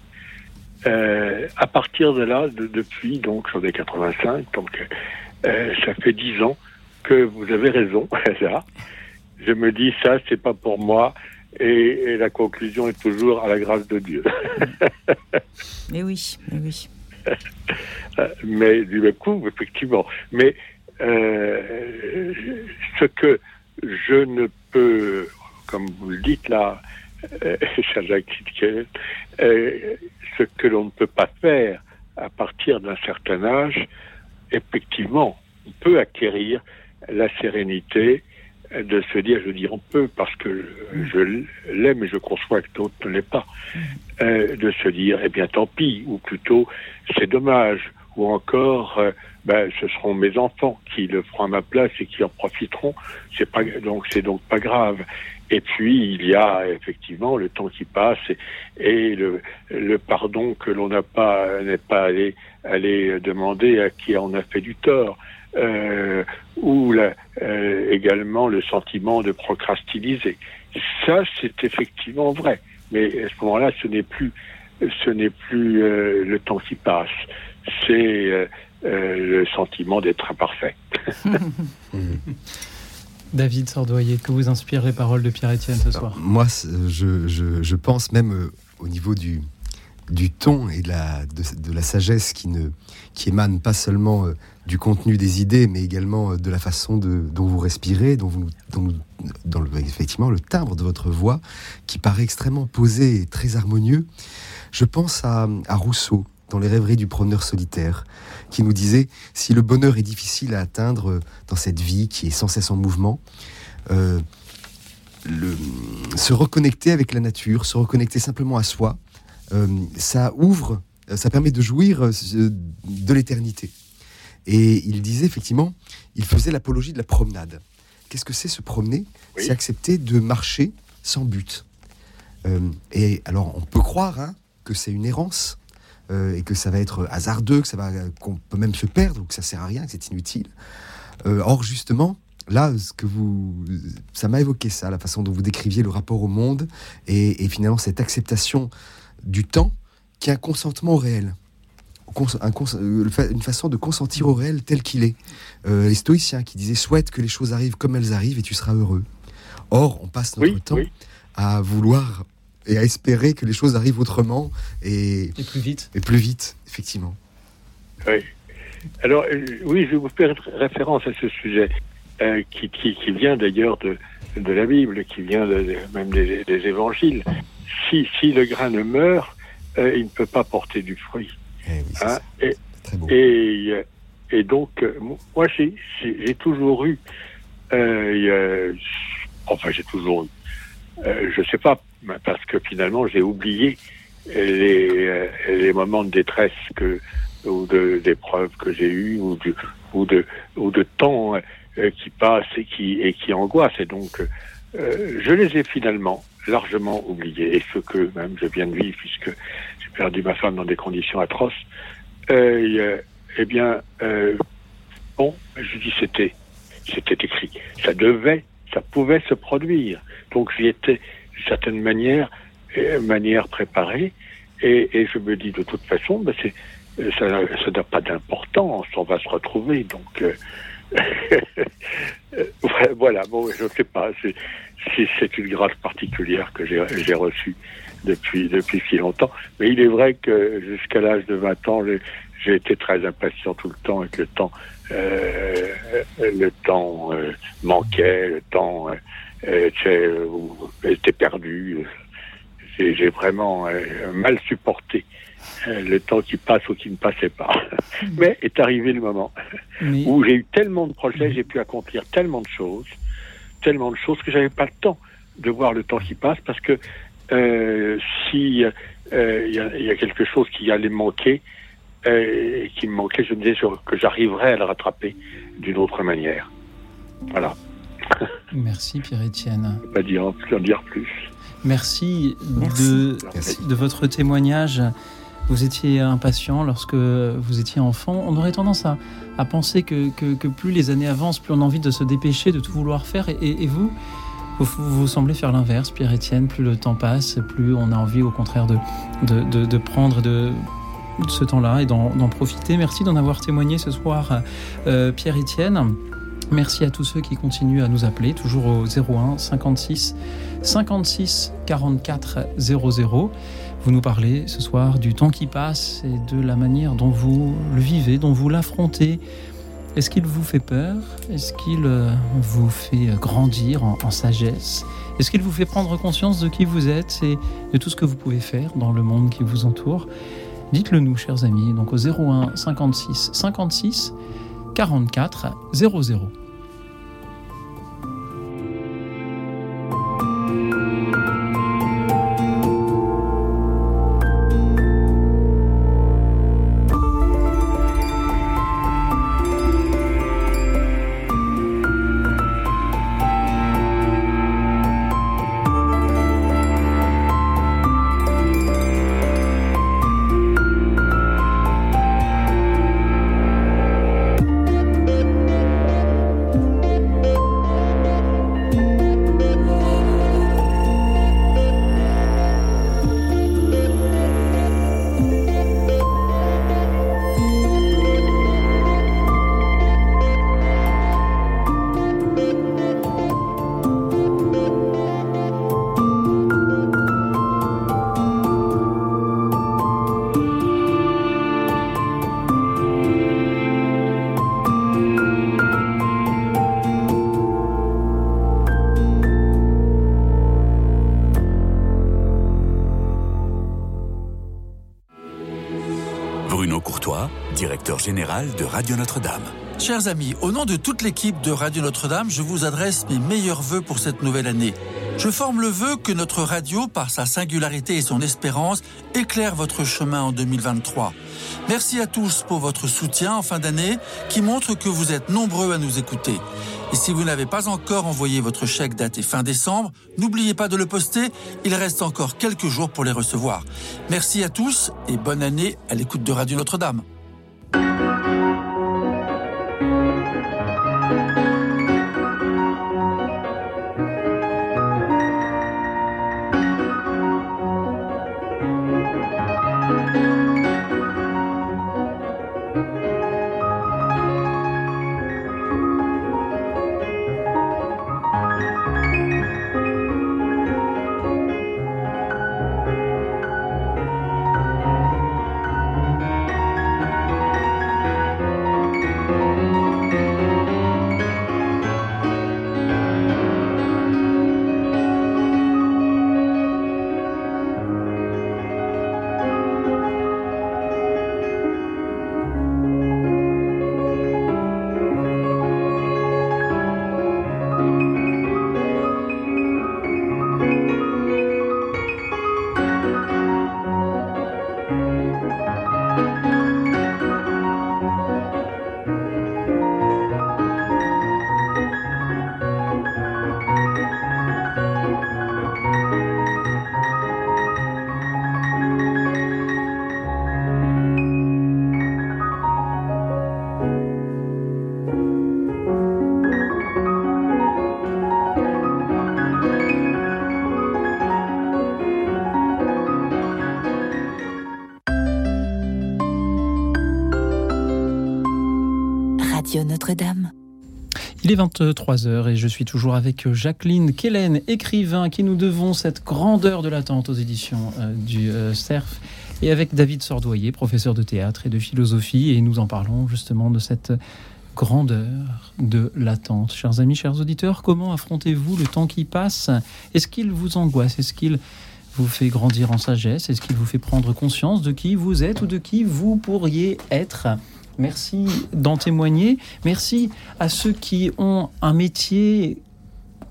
euh, à partir de là, depuis donc j'en ai 85, donc euh, ça fait 10 ans que vous avez raison. je me dis ça c'est pas pour moi et, la conclusion est toujours à la grâce de Dieu. mais oui, mais oui. Mais du même coup, effectivement. Mais euh, ce que je ne peux, comme vous le dites là, euh, euh, ce que l'on ne peut pas faire à partir d'un certain âge, effectivement, on peut acquérir la sérénité de se dire, je dis on peut parce que je l'aime et je conçois que d'autres ne l'aiment pas, euh, de se dire, eh bien tant pis, ou plutôt c'est dommage, ou encore, euh, ben, ce seront mes enfants qui le feront à ma place et qui en profiteront. C'est pas donc c'est donc pas grave. Et puis il y a effectivement le temps qui passe et, le, le, pardon que l'on n'a pas n'est pas allé aller demander à qui on a fait du tort euh, ou la, euh, également le sentiment de procrastiniser. Ça, c'est effectivement vrai. Mais à ce moment-là, ce n'est plus, ce n'est plus euh, le temps qui passe. C'est euh, le sentiment d'être imparfait. David Sordoyer, que vous inspirent les paroles de Pierre-Étienne ce soir Moi, je, je, je, pense même au niveau du, du ton et de la, de, la sagesse qui, ne, qui émane pas seulement du contenu des idées, mais également euh, de la façon de, dont vous respirez, dont vous, dans le, effectivement le timbre de votre voix, qui paraît extrêmement posé et très harmonieux. Je pense à, Rousseau dans les rêveries du promeneur solitaire, qui nous disait si le bonheur est difficile à atteindre euh, dans cette vie qui est sans cesse en mouvement, euh, se reconnecter avec la nature, se reconnecter simplement à soi, ça ouvre, ça permet de jouir de l'éternité. Et il disait effectivement, il faisait l'apologie de la promenade. Qu'est-ce que c'est se promener? C'est accepter de marcher sans but. Euh, et alors, on peut croire hein, que c'est une errance euh, et que ça va être hasardeux, que ça va, qu'on peut même se perdre ou que ça sert à rien, que c'est inutile. Euh, or, justement, là, ce que vous, ça m'a évoqué ça, la façon dont vous décriviez le rapport au monde et, et finalement cette acceptation du temps qui est un consentement réel. Euh, une façon de consentir au réel tel qu'il est. Euh, les stoïciens qui disaient souhaite que les choses arrivent comme elles arrivent et tu seras heureux. Or, on passe notre temps à vouloir et à espérer que les choses arrivent autrement et, plus vite. Et plus vite, effectivement. Oui. Alors, euh, oui, je vais vous faire référence à ce sujet qui, qui, vient d'ailleurs de, de, la Bible, qui vient même des, évangiles. Si, si le grain ne meurt, il ne peut pas porter du fruit. Eh hein, et, et, et, donc, euh, moi, j'ai toujours eu, euh, enfin, j'ai toujours eu, euh, je sais pas, parce que finalement, j'ai oublié les, les moments de détresse que, ou d'épreuves que j'ai eues, ou, de, ou, de, ou de temps qui passe et qui, et qui angoisse. Et donc, je les ai finalement largement oubliés. Et ce que même je viens de vivre, puisque j'ai perdu ma femme dans des conditions atroces, euh, eh bien, euh, bon, je dis c'était, c'était écrit. Ça devait, ça pouvait se produire. Donc j'y étais d'une certaine manière, euh, manière préparée. Et, je me dis de toute façon, ben c'est, ça n'a pas d'importance, on va se retrouver. Donc euh, voilà, bon, je ne sais pas, c'est, c'est une grâce particulière que j'ai reçue depuis, depuis si longtemps. Mais il est vrai que jusqu'à l'âge de 20 ans, j'ai été très impatient tout le temps et que le temps, euh, le temps euh, manquait, le temps euh, était perdu. J'ai vraiment mal supporté le temps qui passe ou qui ne passait pas. Mais est arrivé le moment où j'ai eu tellement de projets, j'ai pu accomplir tellement de choses tellement de choses que j'avais pas le temps de voir le temps qui passe parce que euh, si euh, il y, a quelque chose qui allait manquer, euh, qui me manquait, je me disais que j'arriverais à le rattraper d'une autre manière. Voilà. Merci Pierre-Étienne. Pas dire, dire plus. Merci, De, de votre témoignage. Vous étiez impatient lorsque vous étiez enfant. On aurait tendance à, à penser que, que, plus les années avancent, plus on a envie de se dépêcher, de tout vouloir faire. Et, vous, vous, vous, semblez faire l'inverse, Pierre-Étienne. Plus le temps passe, plus on a envie au contraire de, de, prendre de, ce temps-là et d'en profiter. Merci d'en avoir témoigné ce soir, euh, Pierre-Étienne. Merci à tous ceux qui continuent à nous appeler, toujours au 01 56 56 44 00. Vous nous parlez ce soir du temps qui passe et de la manière dont vous le vivez, dont vous l'affrontez. Est-ce qu'il vous fait peur? Est-ce qu'il euh, vous fait grandir en, sagesse? Est-ce qu'il vous fait prendre conscience de qui vous êtes et de tout ce que vous pouvez faire dans le monde qui vous entoure? Dites-le nous, chers amis, donc au 01 56 56 44 00. Général de Radio Notre-Dame. Chers amis, au nom de toute l'équipe de Radio Notre-Dame, je vous adresse mes meilleurs voeux pour cette nouvelle année. Je forme le vœu que notre radio, par sa singularité et son espérance, éclaire votre chemin en 2023. Merci à tous pour votre soutien en fin d'année qui montre que vous êtes nombreux à nous écouter. Et si vous n'avez pas encore envoyé votre chèque daté fin décembre, n'oubliez pas de le poster, il reste encore quelques jours pour les recevoir. Merci à tous et bonne année à l'écoute de Radio Notre-Dame. Il est 23h et je suis toujours avec Jacqueline Kellen, écrivain, qui nous devons cette grandeur de l'attente aux éditions euh, du euh, CERF, et avec David Sordoyer, professeur de théâtre et de philosophie, et nous en parlons justement de cette grandeur de l'attente. Chers amis, chers auditeurs, comment affrontez-vous le temps qui passe? Est-ce qu'il vous angoisse? Est-ce qu'il vous fait grandir en sagesse? Est-ce qu'il vous fait prendre conscience de qui vous êtes ou de qui vous pourriez être? Merci d'en témoigner. Merci à ceux qui ont un métier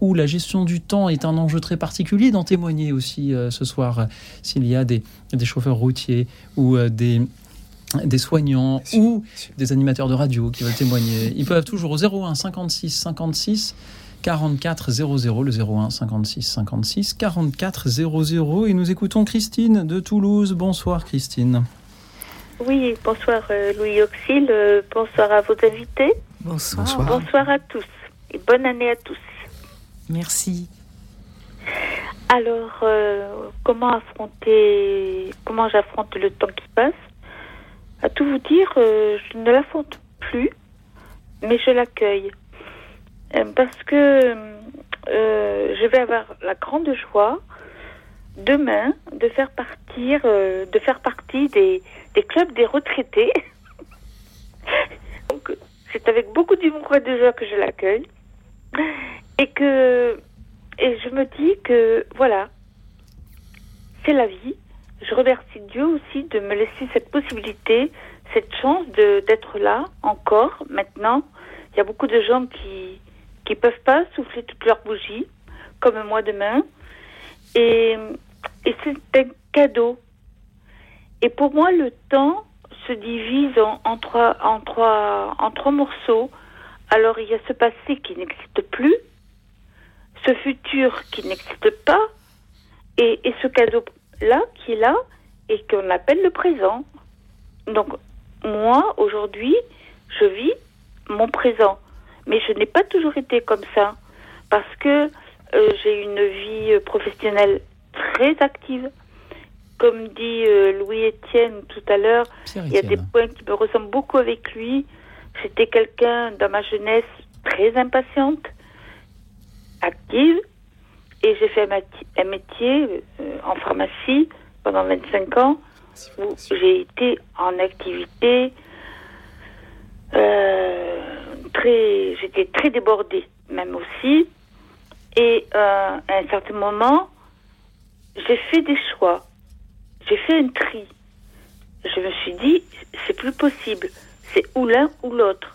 où la gestion du temps est un enjeu très particulier, d'en témoigner aussi euh, ce soir, s'il y a des, chauffeurs routiers ou euh, des soignants ou des animateurs de radio qui veulent témoigner. Ils peuvent toujours au 01 56 56 44 00, le 01 56 56 44 00. Et nous écoutons Christine de Toulouse. Bonsoir Christine. Oui, bonsoir euh, Louis Auxil, euh, bonsoir à vos invités. Bonsoir. bonsoir. Bonsoir à tous et bonne année à tous. Merci. Alors, euh, comment affronter, comment j'affronte le temps qui passe? À tout vous dire, euh, je ne l'affronte plus, mais je l'accueille. Euh, parce que euh, je vais avoir la grande joie demain de faire partir, euh, de faire partie des, des clubs des retraités. Donc, c'est avec beaucoup d'humour et de joie que je l'accueille. Et que, et je me dis que, voilà, c'est la vie. Je remercie Dieu aussi de me laisser cette possibilité, cette chance de, d'être là encore, maintenant. Il y a beaucoup de gens qui, qui peuvent pas souffler toutes leurs bougies, comme moi demain. Et, et c'est un cadeau. Et pour moi, le temps se divise en, trois, en, trois, en trois morceaux. Alors, il y a ce passé qui n'existe plus, ce futur qui n'existe pas, et, et ce cadeau-là qui est là et qu'on appelle le présent. Donc, moi, aujourd'hui, je vis mon présent. Mais je n'ai pas toujours été comme ça, parce que euh, j'ai une vie professionnelle très active. Comme dit euh, Louis Étienne tout à l'heure, il y a des points qui me ressemblent beaucoup avec lui. J'étais quelqu'un dans ma jeunesse très impatiente, active, et j'ai fait un métier euh, en pharmacie pendant 25 ans où j'ai été en activité euh, très, j'étais très débordée même aussi. Et euh, à un certain moment, j'ai fait des choix. J'ai fait un tri. Je me suis dit, c'est plus possible. C'est ou l'un ou l'autre.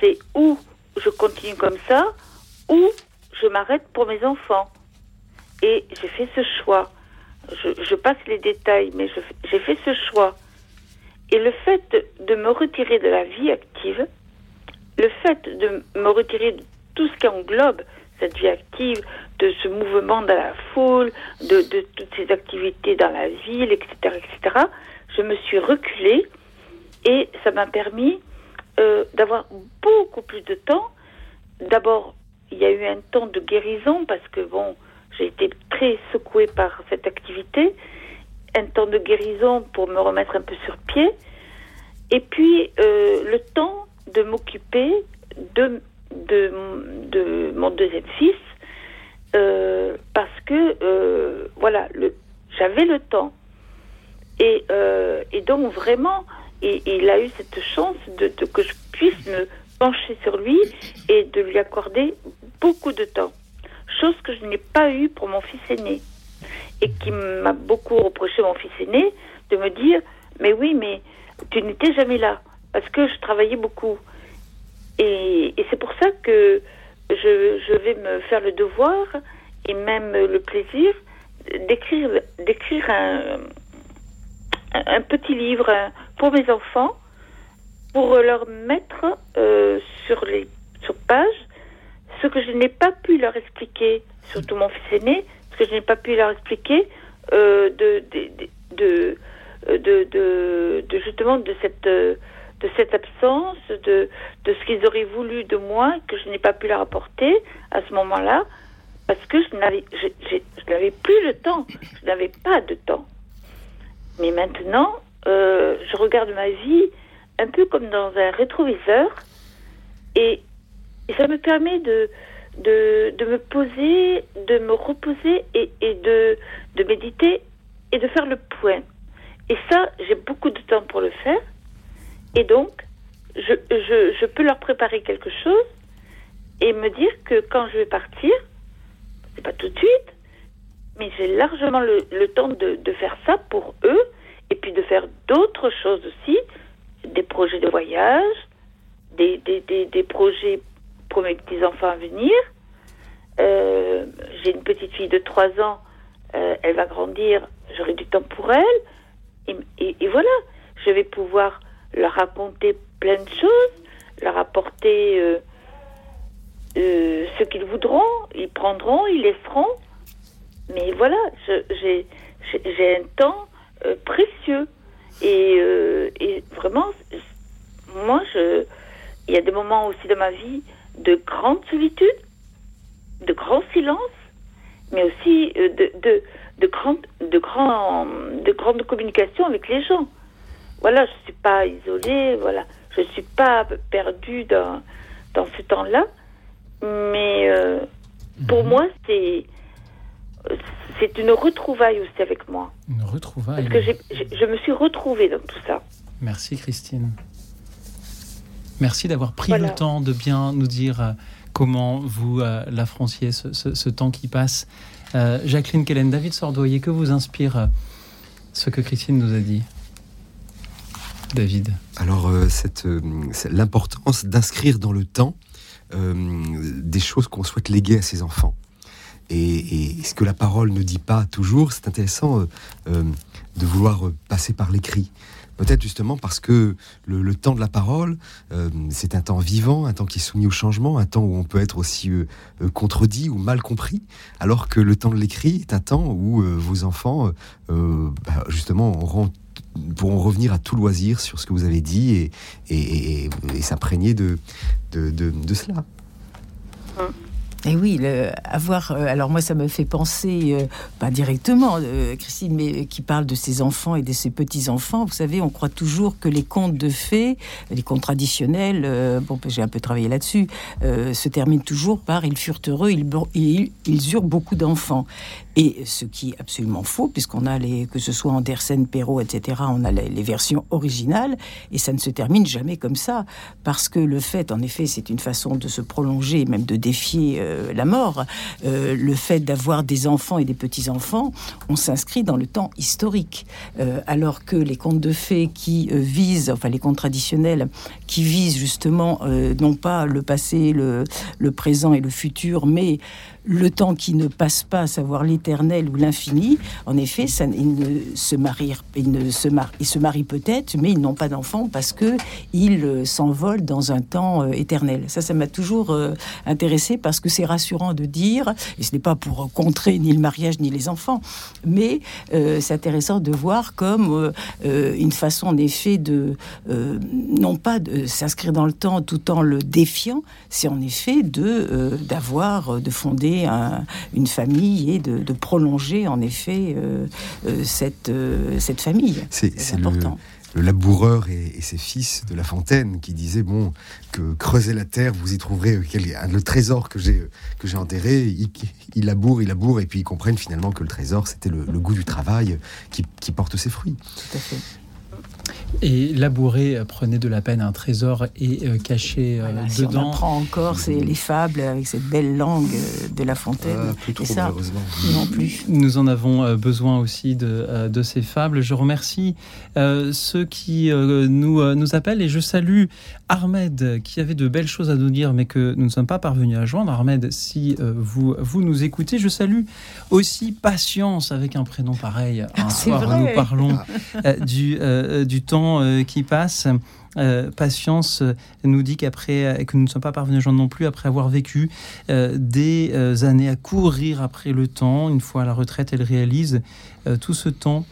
C'est ou je continue comme ça, ou je m'arrête pour mes enfants. Et j'ai fait ce choix. Je, je, passe les détails, mais j'ai fait ce choix. Et le fait de, de, me retirer de la vie active, le fait de me retirer de tout ce qui englobe cette vie active, de ce mouvement dans la foule, de, toutes ces activités dans la ville, etc., etc., je me suis reculée et ça m'a permis euh, d'avoir beaucoup plus de temps. D'abord, il y a eu un temps de guérison parce que, bon, j'ai été très secouée par cette activité, un temps de guérison pour me remettre un peu sur pied, et puis euh, le temps de m'occuper de, de, mon deuxième fils, euh, parce que, euh, voilà, j'avais le temps. Et, euh, donc, vraiment, il a eu cette chance de, de, que je puisse me pencher sur lui et de lui accorder beaucoup de temps. Chose que je n'ai pas eue pour mon fils aîné. Et qui m'a beaucoup reproché, mon fils aîné, de me dire Mais oui, mais tu n'étais jamais là. Parce que je travaillais beaucoup. Et, c'est pour ça que je, je, vais me faire le devoir et même le plaisir d'écrire, d'écrire un, un, petit livre pour mes enfants, pour leur mettre euh, sur les sur page ce que je n'ai pas pu leur expliquer, surtout mon fils aîné, ce que je n'ai pas pu leur expliquer euh, de, de, de, de, justement de cette de cette absence, de, de ce qu'ils auraient voulu de moi, que je n'ai pas pu leur apporter à ce moment-là, parce que je n'avais, plus le temps, je n'avais pas de temps. Mais maintenant, euh, je regarde ma vie un peu comme dans un rétroviseur, Et, et ça me permet de, de, de, me poser, de me reposer et, et de, de méditer et de faire le point. Et ça, j'ai beaucoup de temps pour le faire. Et donc, je, je, je, peux leur préparer quelque chose et me dire que quand je vais partir, c'est pas tout de suite, mais j'ai largement le, temps de, faire ça pour eux et puis de faire d'autres choses aussi, des projets de voyage, des, projets pour mes petits-enfants à venir. Euh, j'ai une petite fille de 3 ans, euh, elle va grandir, j'aurai du temps pour elle. Et, voilà, je vais pouvoir leur raconter plein de choses, leur apporter euh, euh, ce qu'ils voudront, ils prendront, ils laisseront. Mais voilà, j'ai un temps euh, précieux. Et, vraiment, moi, il y a des moments aussi de ma vie de grande solitude, de grand silence, mais aussi de, de, de, grand, de grande communication avec les gens. Voilà, je ne suis pas isolée, voilà, je ne suis pas perdue dans, dans ce temps-là, mais euh, pour mmh. moi, c'est c'est une retrouvaille aussi avec moi. Une retrouvaille. Parce que je me suis retrouvée dans tout ça. Merci Christine. Merci d'avoir pris voilà. le temps de bien nous dire euh, comment vous euh, l'affrontiez, ce, ce, ce, temps qui passe. Euh, Jacqueline Kellen, David Sordoyer, que vous inspire ce que Christine nous a dit? David Alors, euh, cette, l'importance d'inscrire dans le temps des choses qu'on souhaite léguer à ses enfants. Et, ce que la parole ne dit pas toujours, c'est intéressant euh, euh, de vouloir passer par l'écrit. Peut-être justement parce que le, temps de la parole, euh, c'est un temps vivant, un temps qui est soumis au changement, un temps où on peut être aussi euh, contredit ou mal compris, alors que le temps de l'écrit est un temps où euh, vos enfants, bah, justement, auront pourront revenir à tout loisir sur ce que vous avez dit et, s'imprégner de, de, cela. Et oui, le, avoir. Euh, alors moi, ça me fait penser, euh, pas directement, euh, Christine, mais qui parle de ses enfants et de ses petits enfants. Vous savez, on croit toujours que les contes de fées, les contes traditionnels, bon, j'ai un peu travaillé là-dessus, se terminent toujours par ils furent heureux, ils, ils eurent beaucoup d'enfants. Et ce qui est absolument faux, puisqu'on a les, que ce soit Andersen, Perrault, etc., on a les, versions originales, et ça ne se termine jamais comme ça, parce que le fait, en effet, c'est une façon de se prolonger, même de défier euh, la mort. Euh, le fait d'avoir des enfants et des petits-enfants, on s'inscrit dans le temps historique, euh, alors que les contes de fées qui euh, visent, enfin les contes traditionnels, qui visent justement euh, non pas le passé, le, le présent et le futur, mais le temps qui ne passe pas, à savoir l'éternel ou l'infini, en effet, ça, ils se marient, peut-être, mais ils n'ont pas d'enfants parce que ils euh, s'envolent dans un temps euh, éternel. Ça, ça m'a toujours euh, intéressé parce que c'est rassurant de dire, et ce n'est pas pour contrer ni le mariage ni les enfants, mais c'est intéressant de voir comme une façon, en effet, de non pas de s'inscrire dans le temps tout en le défiant, c'est en effet de d'avoir, de fonder un, une famille et de, de, prolonger en effet euh, euh, cette, euh, cette famille. C'est important. Le, le, laboureur et, ses fils de La Fontaine qui disaient bon que creusez la terre, vous y trouverez le trésor que j'ai que j'ai enterré. Il, il laboure, il laboure et puis ils comprennent finalement que le trésor c'était le, le, goût du travail qui, qui porte ses fruits. Tout à fait. Et labourer, prenez de la peine, un trésor et euh, caché euh, voilà, dedans. Si on apprend encore c'est les fables avec cette belle langue de La Fontaine. Ah, plus trop, et ça, non plus. Nous en avons euh, besoin aussi de, euh, de ces fables. Je remercie euh, ceux qui euh, nous, nous appellent et je salue Ahmed qui avait de belles choses à nous dire mais que nous ne sommes pas parvenus à joindre. Ahmed, si vous, vous nous écoutez, je salue aussi Patience avec un prénom pareil. Un soir, vrai. nous parlons du, du temps euh, qui passe. Euh, patience euh, nous dit qu'après que nous ne sommes pas parvenus joindre non plus après avoir vécu des années à courir après le temps une fois à la retraite elle réalise tout ce temps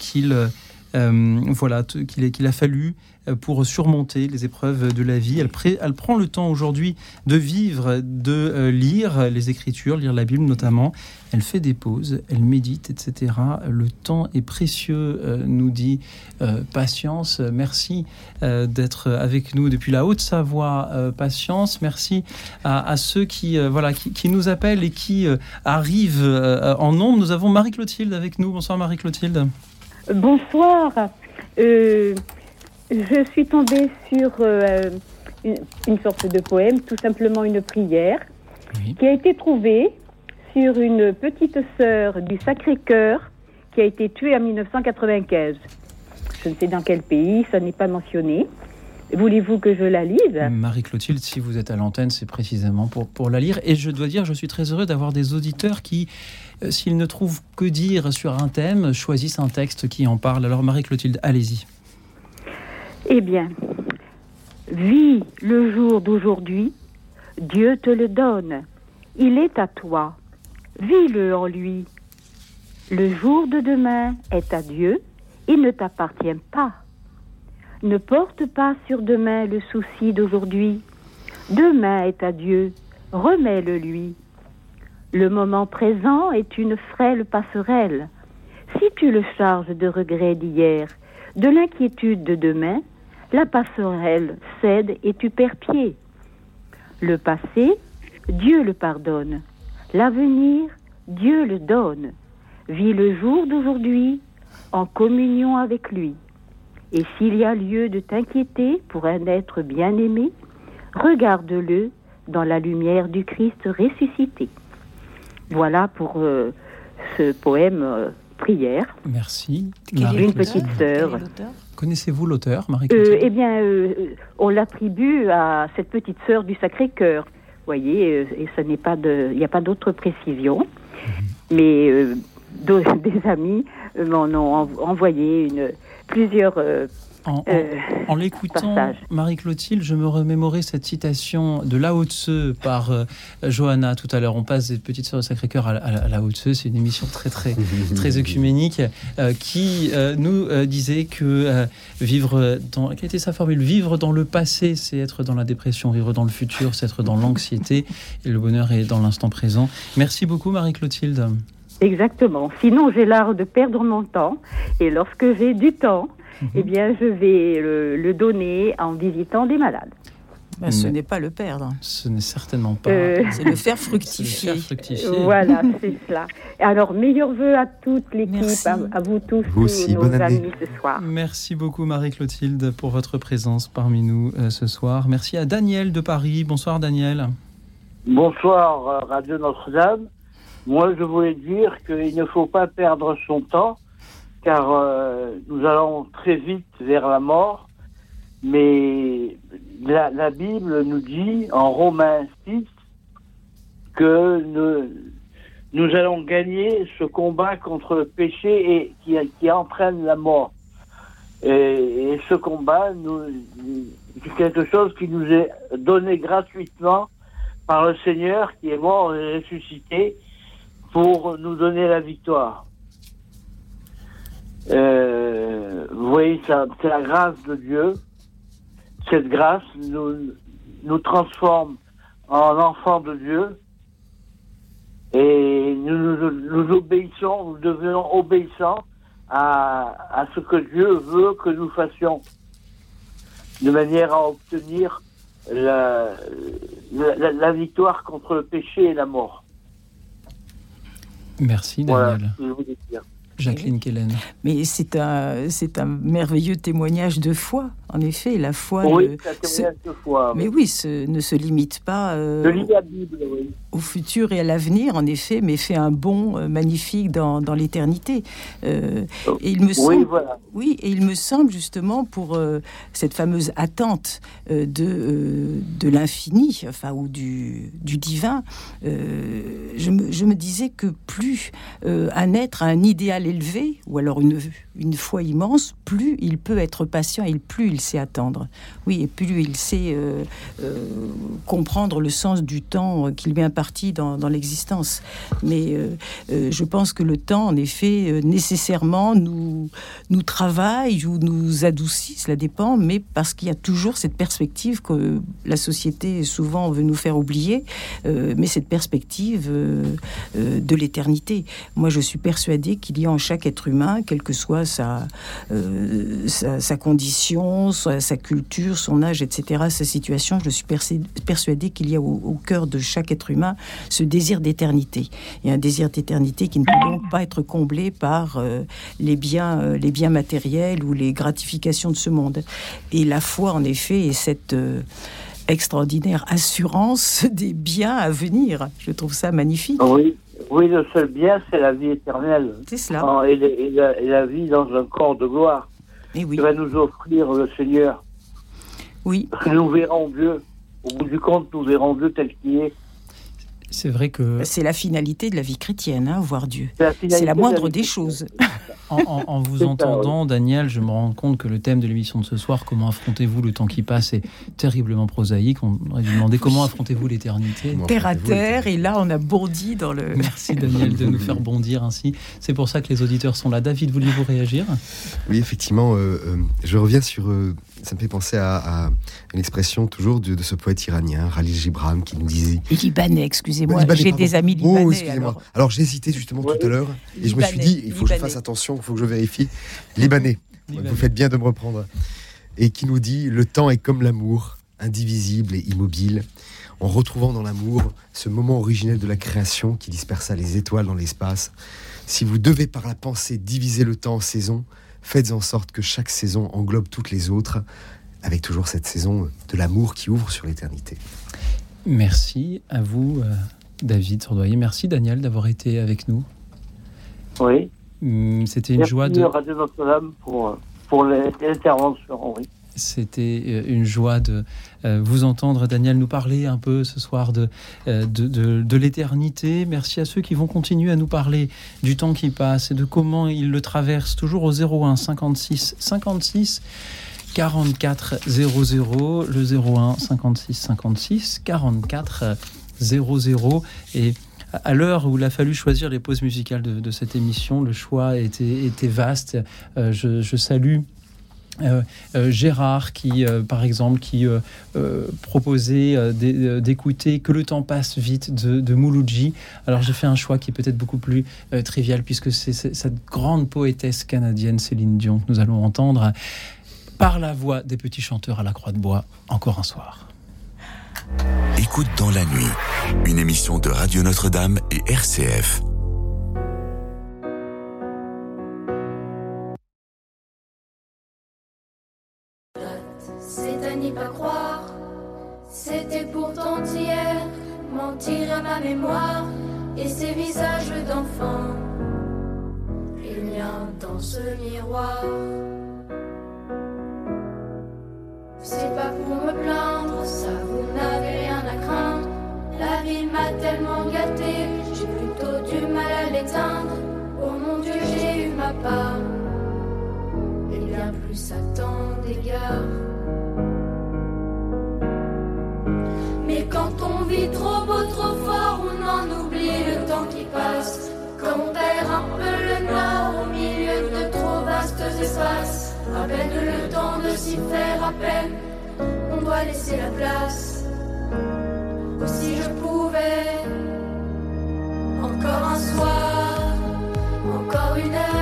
qu'il voilà, qu'il a fallu pour surmonter les épreuves de la vie. Elle, prend le temps aujourd'hui de vivre, de lire les Écritures, lire la Bible notamment. Elle fait des pauses, elle médite, etc. Le temps est précieux, nous dit Patience. Merci d'être avec nous depuis la Haute-Savoie. Patience. Merci à, ceux qui, voilà, qui, nous appellent et qui arrivent en nombre. Nous avons Marie-Clotilde avec nous. Bonsoir Marie-Clotilde. Bonsoir. Euh, je suis tombée sur euh, une, sorte de poème, tout simplement une prière, qui a été trouvée sur une petite sœur du Sacré-Cœur qui a été tuée en 1995. Je ne sais dans quel pays, ça n'est pas mentionné. Voulez-vous que je la lise? Marie-Clotilde, si vous êtes à l'antenne, c'est précisément pour, pour la lire. Et je dois dire, je suis très heureux d'avoir des auditeurs qui, s'ils ne trouvent que dire sur un thème, choisissent un texte qui en parle. Alors Marie-Clotilde, allez-y. Eh bien, vis le jour d'aujourd'hui, Dieu te le donne. Il est à toi. Vis-le en lui. Le jour de demain est à Dieu. Il ne t'appartient pas. Ne porte pas sur demain le souci d'aujourd'hui. Demain est à Dieu, remets-le lui. Le moment présent est une frêle passerelle. Si tu le charges de regrets d'hier, de l'inquiétude de demain, la passerelle cède et tu perds pied. Le passé, Dieu le pardonne. L'avenir, Dieu le donne. Vis le jour d'aujourd'hui en communion avec lui. Et s'il y a lieu de t'inquiéter pour un être bien-aimé, regarde-le dans la lumière du Christ ressuscité. Voilà pour euh, ce poème euh, prière. Merci. Une petite sœur. Connaissez-vous l'auteur, marie euh, Eh bien, on l'attribue à cette petite sœur du Sacré-Cœur. Vous voyez, et ce n'est pas de, il n'y a pas d'autre précision, mhm. mais des amis m'en ont envoyé une, plusieurs euh, en, en, l'écoutant, Marie-Clotilde, je me remémorais cette citation de La Haute-Seu par euh, Johanna tout à l'heure. On passe des petites sœurs de Sacré-Cœur à, La Haute-Seu. C'est une émission très, très, très œcuménique euh, qui nous disait que vivre dans. Quelle était sa formule? Vivre dans le passé, c'est être dans la dépression. Vivre dans le futur, c'est être dans l'anxiété. Et le bonheur est dans l'instant présent. Merci beaucoup, Marie-Clotilde. Exactement. Sinon, j'ai l'art de perdre mon temps. Et lorsque j'ai du temps, mhm. eh bien, je vais le, donner en visitant des malades. Ben, ce n'est pas le perdre. Ce n'est certainement pas. Euh, c'est le faire fructifier. Voilà, c'est cela. Alors, meilleurs voeux à toute l'équipe, à, vous tous, vous aussi, nos amis ce soir. Merci beaucoup, Marie-Clotilde, pour votre présence parmi nous euh, ce soir. Merci à Daniel de Paris. Bonsoir, Daniel. Bonsoir, euh, Radio Notre-Dame. Moi, je voulais dire qu'il ne faut pas perdre son temps, car euh, nous allons très vite vers la mort. Mais la, Bible nous dit en Romains 6 que nous, allons gagner ce combat contre le péché et qui, entraîne la mort. Et, et ce combat, c'est quelque chose qui nous est donné gratuitement par le Seigneur qui est mort et ressuscité pour nous donner la victoire. Euh, vous voyez, c'est la grâce de Dieu. Cette grâce nous, nous transforme en enfants de Dieu et nous, nous, obéissons, nous devenons obéissants à, à, ce que Dieu veut que nous fassions, de manière à obtenir la, la, la victoire contre le péché et la mort. Merci Daniel. Jacqueline Kellen. Mais c'est un, c'est un merveilleux témoignage de foi, en effet. La foi. Oui, foi. Mais oui, ce, ne se limite pas euh, la Bible, oui. au futur et à l'avenir, en effet, mais fait un bond euh, magnifique dans, dans l'éternité. Euh, et il me semble, oui, voilà. oui, et il me semble justement pour cette fameuse attente de, de l'infini, enfin, ou du, du divin, je me, je, me, disais que plus un être a un idéal élevé, ou alors une, une foi immense, plus il peut être patient et plus il il sait attendre. Oui, et plus il sait euh, euh, comprendre le sens du temps qui lui est imparti dans, l'existence. Mais euh, je pense que le temps, en effet, nécessairement nous, nous travaille ou nous adoucit, cela dépend, mais parce qu'il y a toujours cette perspective que la société souvent veut nous faire oublier, mais cette perspective de l'éternité. Moi, je suis persuadée qu'il y a en chaque être humain, quelle que soit sa, sa, condition, sa, sa culture, son âge, etc., sa situation, je suis persuadée qu'il y a au, cœur de chaque être humain ce désir d'éternité. Et un désir d'éternité qui ne peut donc pas être comblé par euh, les, biens, euh, les biens matériels ou les gratifications de ce monde. Et la foi, en effet, est cette... Euh, extraordinaire assurance des biens à venir. Je trouve ça magnifique. Oui, oui le seul bien, c'est la vie éternelle. C'est cela. Et, la, vie dans un corps de gloire. Et oui. va nous offrir le Seigneur. Oui. Nous verrons Dieu. Au bout du compte, nous verrons Dieu tel qu'il est. C'est vrai que. C'est la finalité de la vie chrétienne, hein, voir Dieu. C'est la, moindre des choses. En, vous entendant, Daniel, je me rends compte que le thème de l'émission de ce soir, comment affrontez-vous le temps qui passe, est terriblement prosaïque. On aurait dû demander comment affrontez-vous l'éternité. Terre à terre, et là, on a bondi dans le. Merci, Daniel, de nous faire bondir ainsi. C'est pour ça que les auditeurs sont là. David, vouliez-vous réagir? Oui, effectivement. Euh, euh, je reviens sur euh, ça me fait penser à, une expression toujours de, ce poète iranien, Khalil Gibran, qui nous disait. Libanais, excusez-moi, j'ai des amis oh, libanais. Oh, excusez-moi. Alors, j'ai hésité justement tout à l'heure, et je me suis dit, il faut que je fasse attention, il faut que je vérifie. Libanais. Vous faites bien de me reprendre. Et qui nous dit Le temps est comme l'amour, indivisible et immobile. En retrouvant dans l'amour ce moment originel de la création qui dispersa les étoiles dans l'espace, si vous devez par la pensée diviser le temps en saisons, faites en sorte que chaque saison englobe toutes les autres, avec toujours cette saison de l'amour qui ouvre sur l'éternité. Merci à vous, euh, David Sordoyer. Merci, Daniel, d'avoir été avec nous. Oui. Hum, c'était une joie de. Radio Notre-Dame pour, pour l'intervention, oui. C'était euh, une joie de euh, vous entendre, Daniel, nous parler un peu ce soir de, euh, de, de, l'éternité. Merci à ceux qui vont continuer à nous parler du temps qui passe et de comment ils le traversent, toujours au 01 56 56 44 00, le 01 56 56 44 00. Et à l'heure où il a fallu choisir les pauses musicales de, cette émission, le choix était, était vaste. je salue euh, euh, Gérard qui, euh, par exemple, qui proposait d'écouter Que le temps passe vite de, de Mouloudji. Alors j'ai fait un choix qui est peut-être beaucoup plus trivial puisque c'est cette grande poétesse canadienne Céline Dion que nous allons entendre par la voix des petits chanteurs à la Croix de Bois encore un soir. Écoute dans la nuit, une émission de Radio Notre-Dame et RCF. Mémoire et ses visages d'enfants. Il y a dans ce miroir. C'est pas pour me plaindre, ça vous n'avez rien à craindre. La vie m'a tellement gâté, j'ai plutôt du mal à l'éteindre. Oh mon Dieu, j'ai eu ma part. Et bien plus à tant d'égards. Mais quand on vit trop beau, trop fort, on en oublie le temps qui passe. Quand on perd un peu le nord au milieu de trop vastes espaces. À peine le temps de s'y faire à peine, on doit laisser la place. si je pouvais, encore un soir, encore une heure,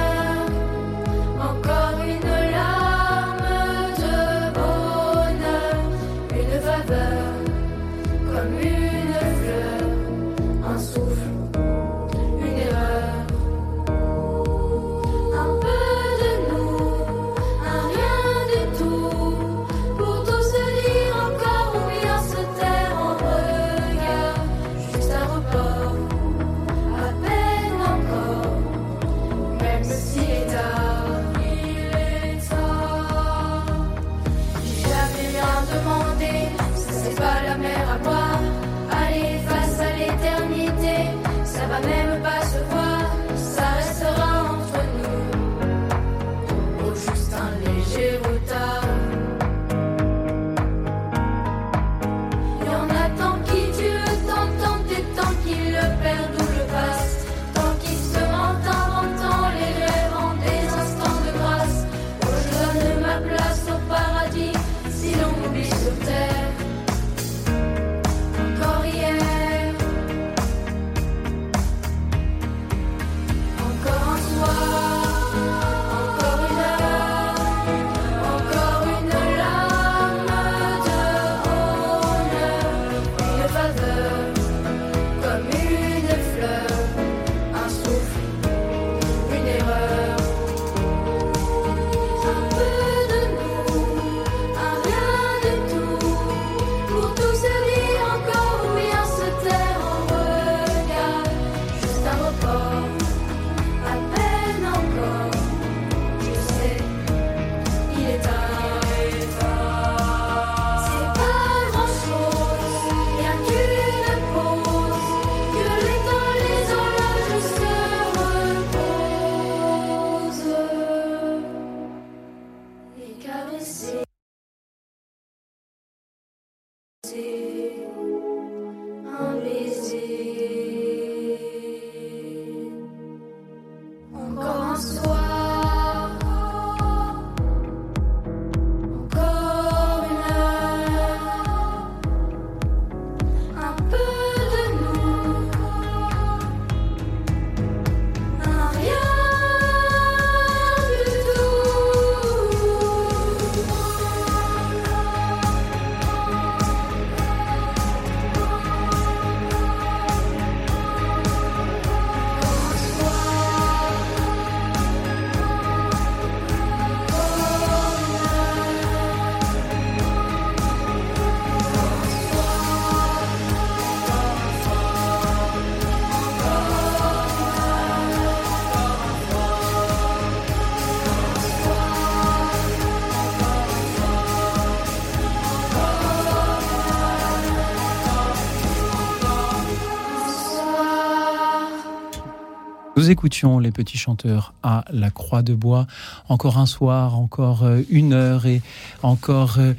Écoutions les petits chanteurs à la Croix de Bois. Encore un soir, encore euh, une heure et encore euh,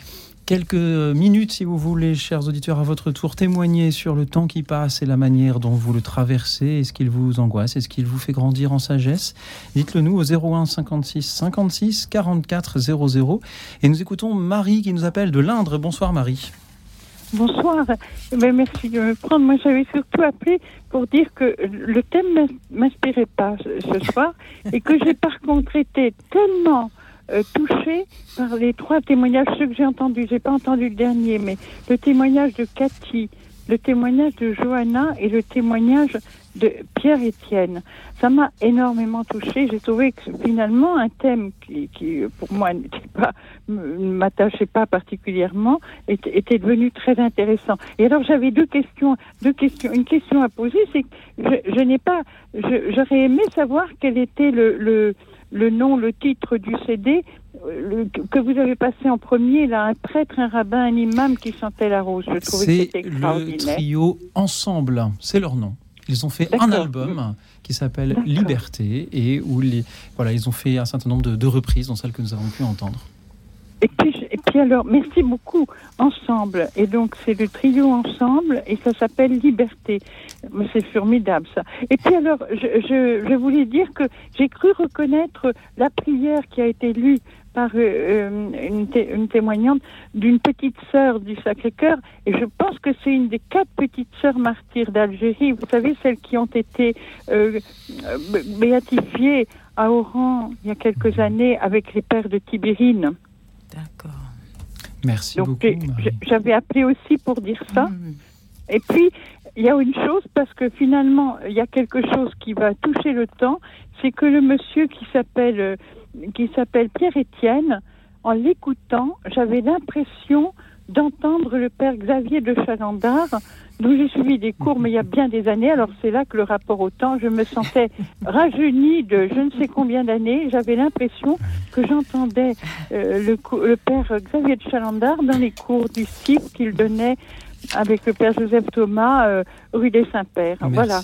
quelques minutes, si vous voulez, chers auditeurs, à votre tour, témoigner sur le temps qui passe et la manière dont vous le traversez. Est-ce qu'il vous angoisse? Est-ce qu'il vous fait grandir en sagesse? Dites-le nous au 01 56 56 44 00. Et nous écoutons Marie qui nous appelle de l'Indre. Bonsoir Marie. Bonsoir. Eh ben, merci de me prendre. Moi, j'avais surtout appelé pour dire que le thème m'in- m'inspirait pas ce, ce soir et que j'ai par contre été tellement euh, touchée par les trois témoignages, ceux que j'ai entendus. J'ai pas entendu le dernier, mais le témoignage de Cathy, le témoignage de Johanna et le témoignage de Pierre-Étienne. Ça m'a énormément touchée. J'ai trouvé que finalement un thème qui, qui pour moi n'était pas, ne m'attachait pas particulièrement, était, était devenu très intéressant. Et alors j'avais deux questions, deux questions. Une question à poser, c'est que je, je n'ai pas, j'aurais aimé savoir quel était le, le, le nom, le titre du CD euh, le- que vous avez passé en premier, là, un prêtre, un rabbin, un imam qui chantait la rose. Je trouvais que C'est c'était le extraordinaire. trio Ensemble, c'est leur nom. Ils ont fait un album qui s'appelle Liberté et où les, voilà, ils ont fait un certain nombre de, de reprises, dont celle que nous avons pu entendre. Et puis, puis alors, merci beaucoup, Ensemble. Et donc, c'est le trio Ensemble et ça s'appelle Liberté. C'est formidable, ça. Et puis alors, je, je, voulais dire que j'ai cru reconnaître la prière qui a été lue par euh, euh, une, une témoignante d'une petite sœur du Sacré-Cœur. Et je pense que c'est une des quatre petites sœurs martyrs d'Algérie. Vous savez, celles qui ont été euh, bé- béatifiées à Oran il y a quelques années avec les pères de Tibérine. Merci Donc, j'avais appelé aussi pour dire ça. Et puis, il y a une chose, parce que finalement, il y a quelque chose qui va toucher le temps, c'est que le monsieur qui s'appelle euh, qui s'appelle Pierre-Étienne, en l'écoutant, j'avais l'impression d'entendre le père Xavier de Chalandard, dont j'ai suivi des cours, mais il y a bien des années. Alors c'est là que le rapport au temps, je me sentais rajeunie de je ne sais combien d'années. J'avais l'impression que j'entendais euh, le, le père Xavier de Chalandard dans les cours du CIP qu'il donnait avec le père Joseph Thomas, euh, rue des Saints-Pères. Voilà.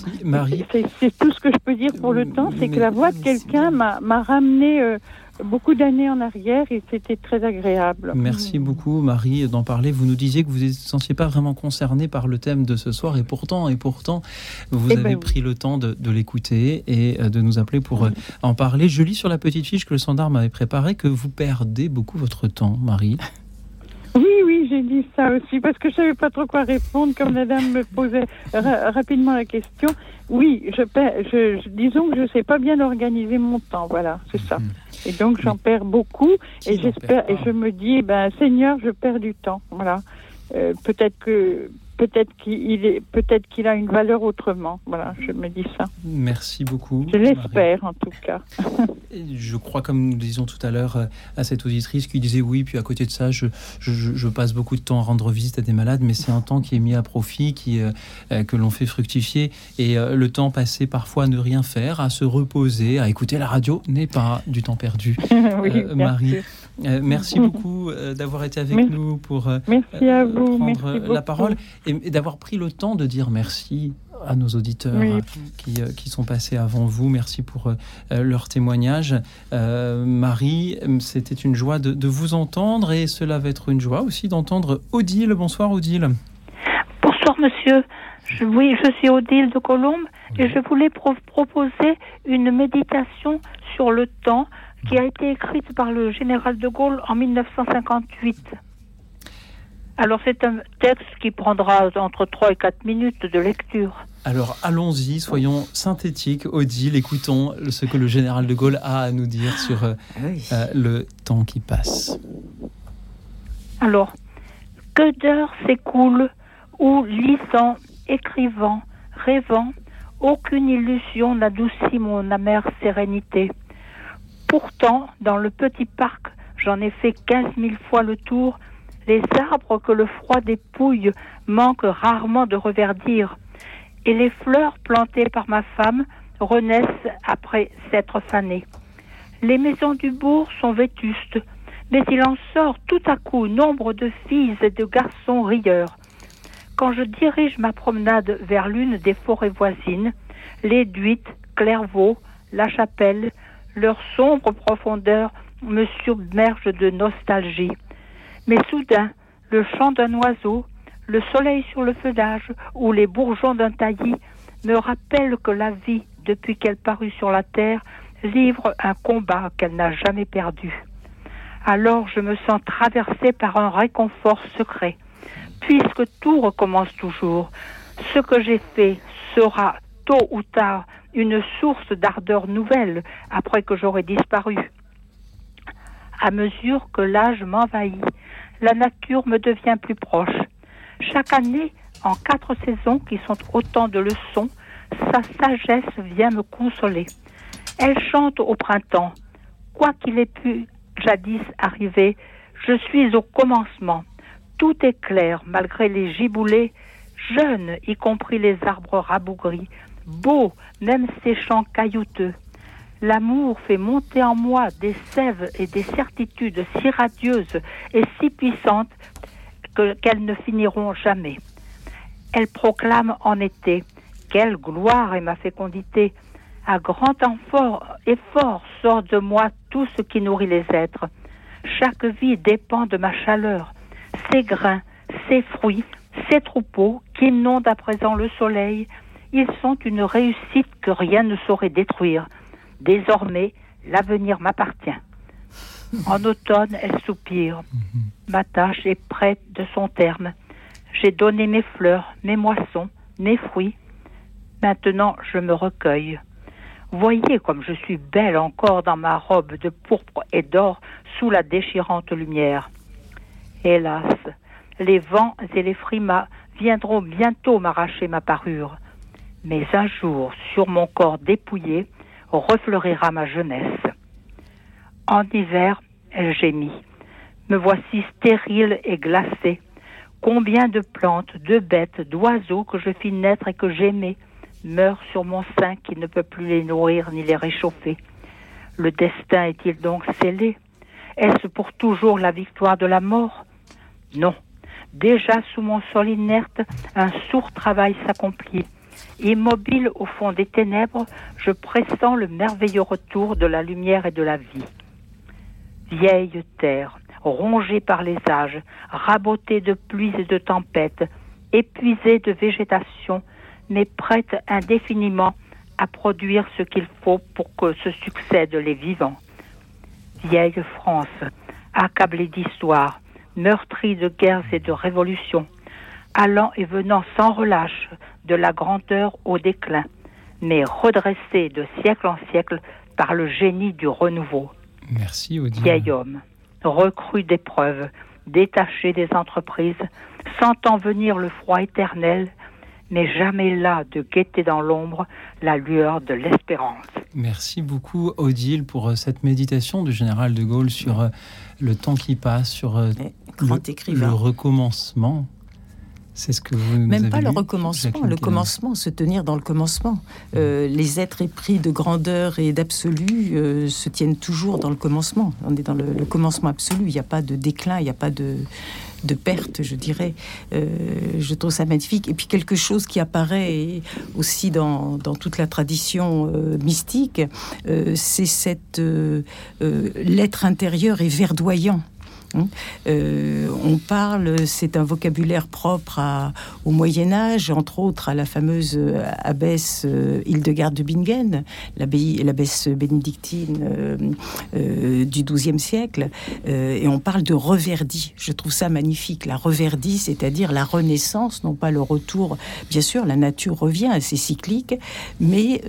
C'est- tout ce que je peux dire pour le temps, c'est que la voix de quelqu'un m'a m'a ramené euh, beaucoup d'années en arrière et c'était très agréable. Merci beaucoup, Marie, d'en parler. Vous nous disiez que vous ne sentiez pas vraiment concernée par le thème de ce soir, et pourtant, et pourtant, vous Eh avez ben oui. pris le temps de, de l'écouter et euh, de nous appeler pour euh, en parler. Je lis sur la petite fiche que le standard m'avait préparée que vous perdez beaucoup votre temps, Marie. Oui, oui, j'ai dit ça aussi parce que je savais pas trop quoi répondre comme la dame me posait ra- rapidement la question. Oui, je, perds, je, je- disons que je sais pas bien organiser mon temps, voilà, c'est ça. Et donc j'en perds beaucoup et j'espère et je me dis ben Seigneur, je perds du temps, voilà. Euh, peut-être que peut-être qu'il est peut-être qu'il a une valeur autrement, voilà, je me dis ça. Merci beaucoup. Je l'espère en tout cas. Je crois, comme nous disions tout à l'heure euh, à cette auditrice qui disait oui, puis à côté de ça, je, je, je- je passe beaucoup de temps à rendre visite à des malades, mais c'est un temps qui est mis à profit, qui, euh, euh, que l'on fait fructifier. Et euh, le temps passé parfois à ne rien faire, à se reposer, à écouter la radio, n'est pas du temps perdu. Oui, Euh, Marie, sûr. Euh, merci beaucoup euh, d'avoir été avec Merci. nous pour euh, Merci à euh, vous, prendre merci la parole et, et d'avoir pris le temps de dire merci à nos auditeurs Oui. qui, euh, qui sont passés avant vous. Merci pour euh, leur témoignage. Euh, Marie, c'était une joie de, de vous entendre et cela va être une joie aussi d'entendre Odile. Bonsoir Odile. Bonsoir monsieur. Je- oui, je suis Odile de Colombe et je voulais pro- proposer une méditation sur le temps qui a été écrite par le général de Gaulle en 1958. Alors c'est un texte qui prendra entre 3 et 4 minutes de lecture. Alors allons-y, soyons synthétiques. Odile, écoutons ce que le général de Gaulle a à nous dire sur euh, euh, le temps qui passe. Alors, que d'heures s'écoulent où, lisant, écrivant, rêvant, aucune illusion n'adoucit mon amère sérénité. Pourtant, dans le petit parc, j'en ai fait quinze mille fois le tour, les arbres que le froid dépouille manquent rarement de reverdir, et les fleurs plantées par ma femme renaissent après s'être fanées. Les maisons du bourg sont vétustes, mais il en sort tout à coup nombre de filles et de garçons rieurs. Quand je dirige ma promenade vers l'une des forêts voisines, les Duites, Clairvaux, La Chapelle, leur sombre profondeur me submerge de nostalgie. Mais soudain, le chant d'un oiseau, le soleil sur le feuillage ou les bourgeons d'un taillis me rappellent que la vie, depuis qu'elle parut sur la terre, livre un combat qu'elle n'a jamais perdu. Alors je me sens traversée par un réconfort secret. Puisque tout recommence toujours, ce que j'ai fait sera tôt ou tard une source d'ardeur nouvelle après que j'aurai disparu. À mesure que l'âge m'envahit, la nature me devient plus proche. Chaque année, en quatre saisons qui sont autant de leçons, sa sagesse vient me consoler. Elle chante au printemps. Quoi qu'il ait pu jadis arriver, je suis au commencement. Tout est clair malgré les giboulées, jeunes, y compris les arbres rabougris, beaux, même ces champs caillouteux. L'amour fait monter en moi des sèves et des certitudes si radieuses et si puissantes que- qu'elles ne finiront jamais. Elle proclame en été Quelle gloire est ma fécondité À grand effort, sort de moi tout ce qui nourrit les êtres. Chaque vie dépend de ma chaleur. Ces grains, ces fruits, ces troupeaux qui inondent à présent le soleil, ils sont une réussite que rien ne saurait détruire. Désormais, l'avenir m'appartient. En automne, elle soupire. Ma tâche est près de son terme. J'ai donné mes fleurs, mes moissons, mes fruits. Maintenant, je me recueille. Voyez comme je suis belle encore dans ma robe de pourpre et d'or sous la déchirante lumière. Hélas, les vents et les frimas viendront bientôt m'arracher ma parure. Mais un jour, sur mon corps dépouillé, refleurira ma jeunesse. En hiver, elle gémit. Me voici stérile et glacée. Combien de plantes, de bêtes, d'oiseaux que je fis naître et que j'aimais meurent sur mon sein qui ne peut plus les nourrir ni les réchauffer. Le destin est-il donc scellé? Est-ce pour toujours la victoire de la mort? Non. Déjà sous mon sol inerte, un sourd travail s'accomplit. Immobile au fond des ténèbres, je pressens le merveilleux retour de la lumière et de la vie. Vieille terre, rongée par les âges, rabotée de pluies et de tempêtes, épuisée de végétation, mais prête indéfiniment à produire ce qu'il faut pour que se succèdent les vivants. Vieille France, accablée d'histoire, meurtrie de guerres et de révolutions, allant et venant sans relâche de la grandeur au déclin, mais redressée de siècle en siècle par le génie du renouveau. Merci Odile. Vieil homme, recru d'épreuves, détaché des entreprises, sentant venir le froid éternel, mais jamais là de guetter dans l'ombre la lueur de l'espérance. Merci beaucoup Odile pour euh, cette méditation du général de Gaulle sur euh, le temps qui passe, sur euh, grand le, écrivain. le recommencement. C'est ce que vous Même pas le recommencement, le commencement, se tenir dans le commencement. Euh, les êtres épris de grandeur et d'absolu euh, se tiennent toujours dans le commencement. On est dans le, le commencement absolu. Il n'y a pas de déclin, il n'y a pas de, de perte, je dirais. Euh, je trouve ça magnifique. Et puis quelque chose qui apparaît aussi dans, dans toute la tradition euh, mystique, euh, c'est cette l'être intérieur est verdoyant. Hein. Euh, on parle, c'est un vocabulaire propre au Moyen Âge, entre autres à la fameuse abbesse euh, Hildegarde de Bingen, l'abbesse bénédictine euh, euh, du XIIe siècle, Euh, et on parle de reverdi. Je trouve ça magnifique, la reverdi, c'est-à-dire la renaissance, non pas le retour. Bien sûr, la nature revient, c'est cyclique, mais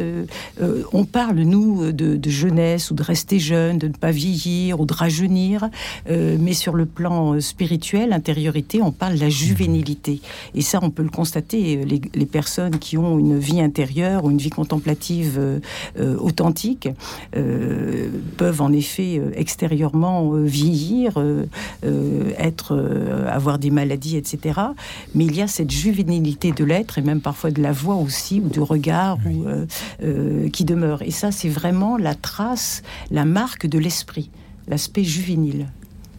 on parle nous de, jeunesse ou de rester jeune, de ne pas vieillir ou de rajeunir, mais sur le plan euh, spirituel, intériorité, on parle de la juvénilité. Et ça, on peut le constater. euh, Les, les personnes qui ont une vie intérieure ou une vie contemplative euh, authentique euh, peuvent en effet extérieurement vieillir, euh, être, avoir des maladies, etc. Mais il y a cette juvénilité de l'être et même parfois de la voix aussi ou du regard ou, qui demeure. Et ça, c'est vraiment la trace, la marque de l'esprit, l'aspect juvénile.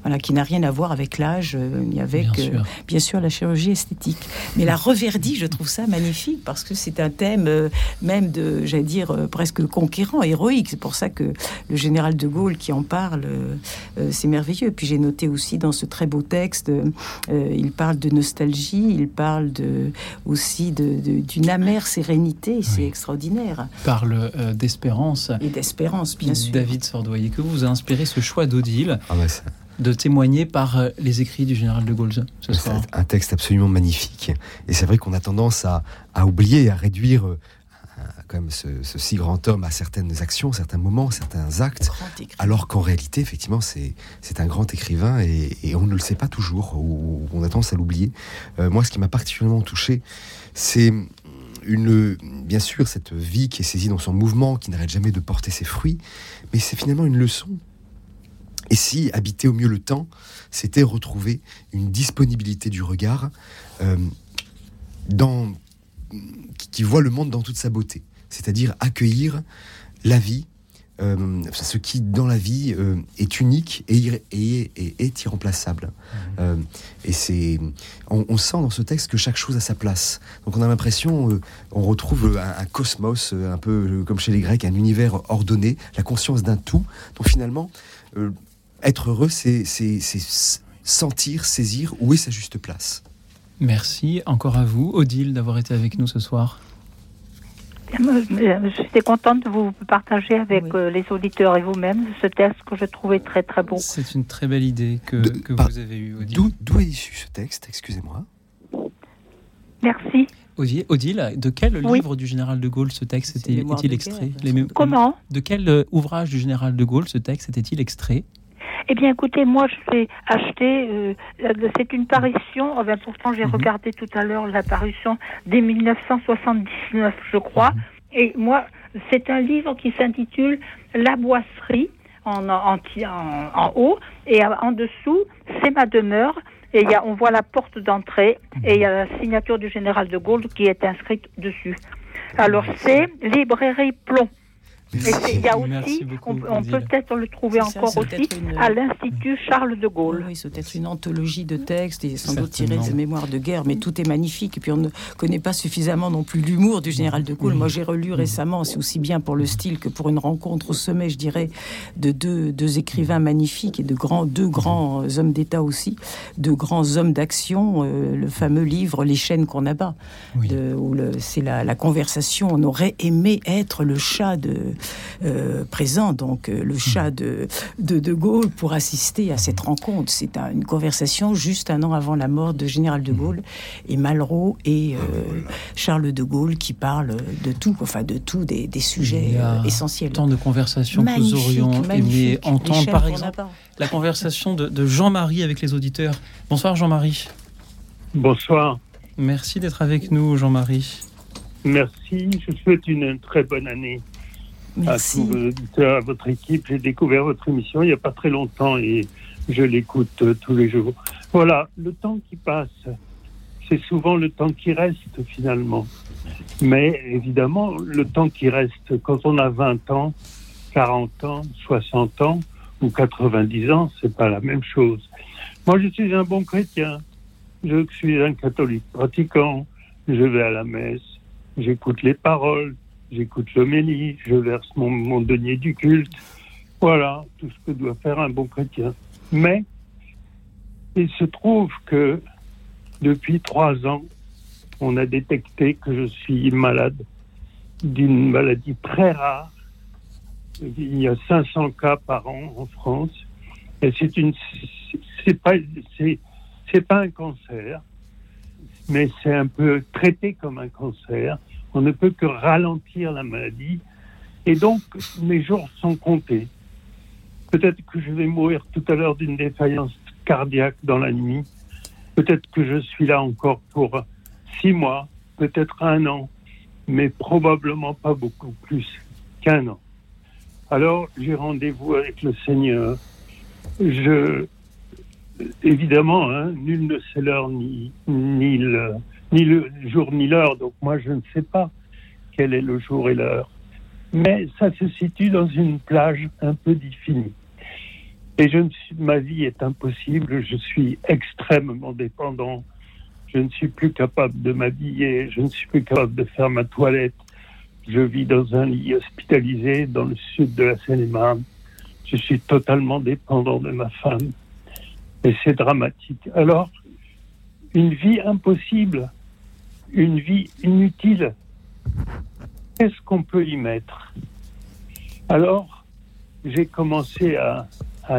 Voilà, qui n'a rien à voir avec l'âge, euh, ni avec, Bien euh, sûr. bien sûr, la chirurgie esthétique. Mais la reverdie, je trouve ça magnifique parce que c'est un thème euh, même de, j'allais dire, euh, presque conquérant, héroïque. C'est pour ça que le général de Gaulle qui en parle, euh, euh, c'est merveilleux. Puis j'ai noté aussi dans ce très beau texte, il parle de nostalgie, il parle de, aussi de- de- d'une amère sérénité. C'est extraordinaire. parle euh, d'espérance. Et d'espérance, bien sûr. David Sordoyer, que vous a inspiré ce choix d'Odile Ah de témoigner par euh, les écrits du général de Gaulle ce soir un texte absolument magnifique. Et c'est vrai qu'on a tendance à, à oublier, à réduire euh, quand même ce, ce si grand homme à certaines actions, certains moments, certains actes, alors qu'en réalité, effectivement, c'est c'est un grand écrivain et, et on ne le sait pas toujours, ou on a tendance à l'oublier. Euh, moi, ce qui m'a particulièrement touché, c'est une, bien sûr, cette vie qui est saisie dans son mouvement, qui n'arrête jamais de porter ses fruits, mais c'est finalement une leçon et si habiter au mieux le temps, c'était retrouver une disponibilité du regard euh, dans, qui, voit le monde dans toute sa beauté, c'est-à-dire accueillir la vie, euh, ce qui dans la vie euh, est unique et, irré- et- et est irremplaçable. Euh, et c'est, on, on sent dans ce texte que chaque chose a sa place. Donc on a l'impression, on retrouve un, un cosmos, un peu comme chez les Grecs, un univers ordonné, la conscience d'un tout. Donc finalement, être heureux, c'est c'est- c'est s- sentir, saisir où est sa juste place. Merci encore à vous, Odile, d'avoir été avec nous ce soir. Euh, J'étais contente de vous partager avec euh, les auditeurs et vous-même ce texte que je trouvais très très beau. C'est une très belle idée que, que par- vous avez eue, Odile. D'où d'où est issu ce texte Excusez-moi. Merci. Odile, Odile, de quel Oui. livre du général de Gaulle ce texte est-il extrait guerre. Les mé- Comment De quel euh, ouvrage du général de Gaulle ce texte était-il extrait Eh bien, écoutez, moi, je l'ai acheté. euh, euh, c'est une parution. oh, ben, pourtant, j'ai regardé tout à l'heure la parution dès 1979, je crois. Et moi, c'est un livre qui s'intitule La boisserie en, en, en- en haut et en en dessous, c'est ma demeure. Et y a, on voit la porte d'entrée et il y a la signature du général de Gaulle qui est inscrite dessus. Alors, c'est Librairie Plomb. Et c'est- il y a aussi, beaucoup, on, peut peut-être le trouver ça, encore aussi une- à l'Institut Charles de Gaulle. Oui, c'est peut-être une anthologie de textes et sans doute tiré des mémoires de guerre, mais tout est magnifique. Et puis on ne connaît pas suffisamment non plus l'humour du général de Gaulle. Moi, j'ai relu récemment, c'est aussi bien pour le style que pour une rencontre au sommet, je dirais, de deux, deux écrivains magnifiques et de grands, deux grands euh, hommes d'État aussi, de grands hommes d'action. euh, le fameux livre Les chaînes qu'on abat, de- où c'est la, la conversation. On aurait aimé être le chat de euh, présent, donc euh, le chat de, de De Gaulle, pour assister à cette rencontre. C'est un- une conversation juste un an avant la mort de Général de Gaulle et Malraux et euh, Charles de Gaulle qui parlent de tout, enfin de tout, des, des Il sujets y a essentiels. Tant de conversations que nous aurions aimé entendre, par exemple, la conversation de, de Jean-Marie avec les auditeurs. Bonsoir Jean-Marie. Bonsoir. Merci d'être avec nous, Jean-Marie. Merci. Je souhaite une très bonne année Merci. à tous vos auditeurs, à votre équipe. J'ai découvert votre émission il n'y a pas très longtemps et je l'écoute euh, tous les jours. Voilà, le temps qui passe, c'est souvent le temps qui reste finalement. Mais évidemment, le temps qui reste, quand on a 20 ans, 40 ans, 60 ans ou 90 ans, c'est pas la même chose. Moi, je suis un bon chrétien. Je suis un catholique pratiquant. Je vais à la messe. J'écoute les paroles. J'écoute l'homélie. Je verse mon, denier du culte. Voilà tout ce que doit faire un bon chrétien. Mais il se trouve que depuis trois ans, on a détecté que je suis malade d'une maladie très rare. Il y a 500 cas par an en France. Et c'est une, c'est pas, c'est, c'est pas un cancer, mais c'est un peu traité comme un cancer. On ne peut que ralentir la maladie. Et donc, mes jours sont comptés. Peut-être que je vais mourir tout à l'heure d'une défaillance cardiaque dans la nuit. Peut-être que je suis là encore pour six mois, peut-être un an, mais probablement pas beaucoup plus qu'un an. Alors j'ai rendez-vous avec le Seigneur. Je, évidemment, hein, nul ne sait l'heure ni, ni, le, ni le jour ni l'heure, donc moi je ne sais pas quel est le jour et l'heure. Mais ça se situe dans une plage un peu définie. Et je ne suis, ma vie est impossible, je suis extrêmement dépendant je ne suis plus capable de m'habiller, je ne suis plus capable de faire ma toilette. Je vis dans un lit hospitalisé dans le sud de la Seine-et-Marne. Je suis totalement dépendant de ma femme. Et c'est dramatique. Alors, une vie impossible, une vie inutile, qu'est-ce qu'on peut y mettre? Alors, j'ai commencé à,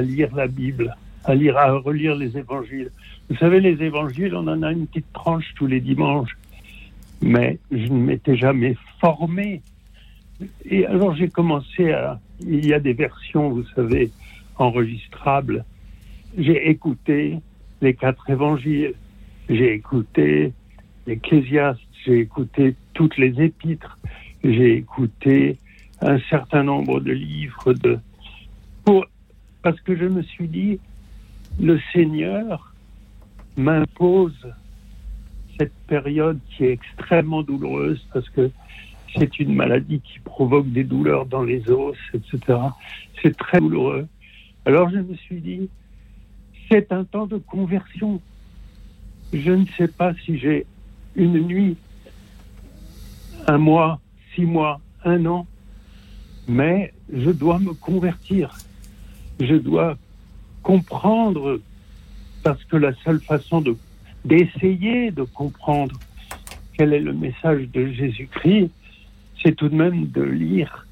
lire la Bible, à lire, à relire les évangiles. Vous savez, les évangiles, on en a une petite tranche tous les dimanches, mais je ne m'étais jamais formé. Et alors j'ai commencé à... Il y a des versions, vous savez, enregistrables. J'ai écouté les quatre évangiles, j'ai écouté l'Ecclésiaste, j'ai écouté toutes les épîtres, j'ai écouté un certain nombre de livres de... Pour... Parce que je me suis dit, le Seigneur m'impose cette période qui est extrêmement douloureuse parce que c'est une maladie qui provoque des douleurs dans les os, etc. C'est très douloureux. Alors je me suis dit, c'est un temps de conversion. Je ne sais pas si j'ai une nuit, un mois, six mois, un an, mais je dois me convertir. Je dois comprendre parce que la seule façon de d'essayer de comprendre quel est le message de Jésus-Christ, c'est tout de même de lire,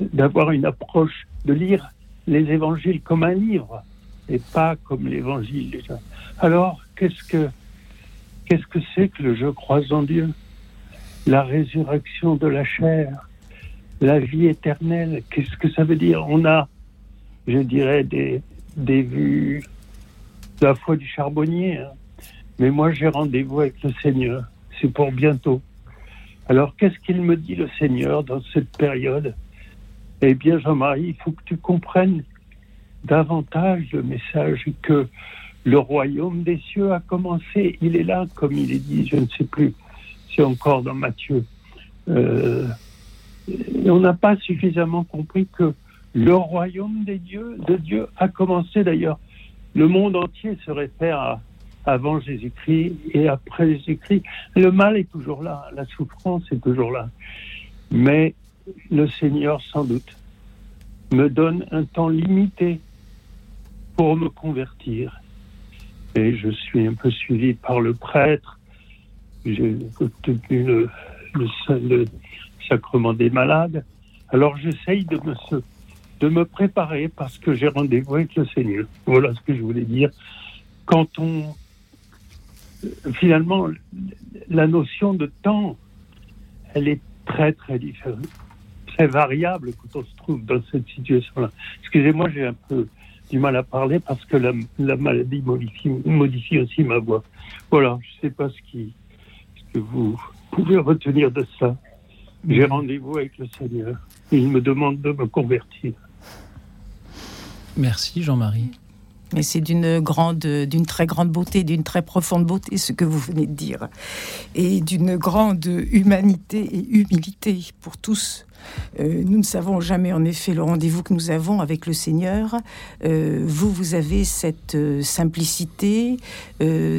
d'avoir une approche, de lire les évangiles comme un livre et pas comme l'évangile. Alors, qu'est-ce que qu'est-ce que c'est que le je crois en Dieu? La résurrection de la chair, la vie éternelle, qu'est-ce que ça veut dire? On a, je dirais, des, des vues la foi du charbonnier. Hein. Mais moi, j'ai rendez-vous avec le Seigneur. C'est pour bientôt. Alors, qu'est-ce qu'il me dit, le Seigneur, dans cette période? Eh bien, Jean-Marie, il faut que tu comprennes davantage le message que le royaume des cieux a commencé. Il est là, comme il est dit, je ne sais plus, c'est encore dans Matthieu. Euh, on n'a pas suffisamment compris que le royaume des dieux, de Dieu a commencé d'ailleurs le monde entier se réfère à avant Jésus-Christ et après Jésus-Christ. Le mal est toujours là, la souffrance est toujours là. Mais le Seigneur, sans doute, me donne un temps limité pour me convertir. Et je suis un peu suivi par le prêtre. J'ai obtenu le, sacrement des malades. Alors j'essaye de me de me préparer parce que j'ai rendez-vous avec le Seigneur. Voilà ce que je voulais dire. Quand on finalement la notion de temps, elle est très très différente, très variable quand on se trouve dans cette situation-là. Excusez-moi, j'ai un peu du mal à parler parce que la, la maladie modifie, modifie, aussi ma voix. Voilà, je ne sais pas ce, qui, ce que vous pouvez retenir de ça. J'ai rendez-vous avec le Seigneur. Il me demande de me convertir. Merci Jean-Marie. Et c'est d'une grande, d'une très grande beauté, d'une très profonde beauté, ce que vous venez de dire, et d'une grande humanité et humilité pour tous. Euh, nous ne savons jamais en effet le rendez-vous que nous avons avec le Seigneur. Euh, vous, vous avez cette euh, simplicité,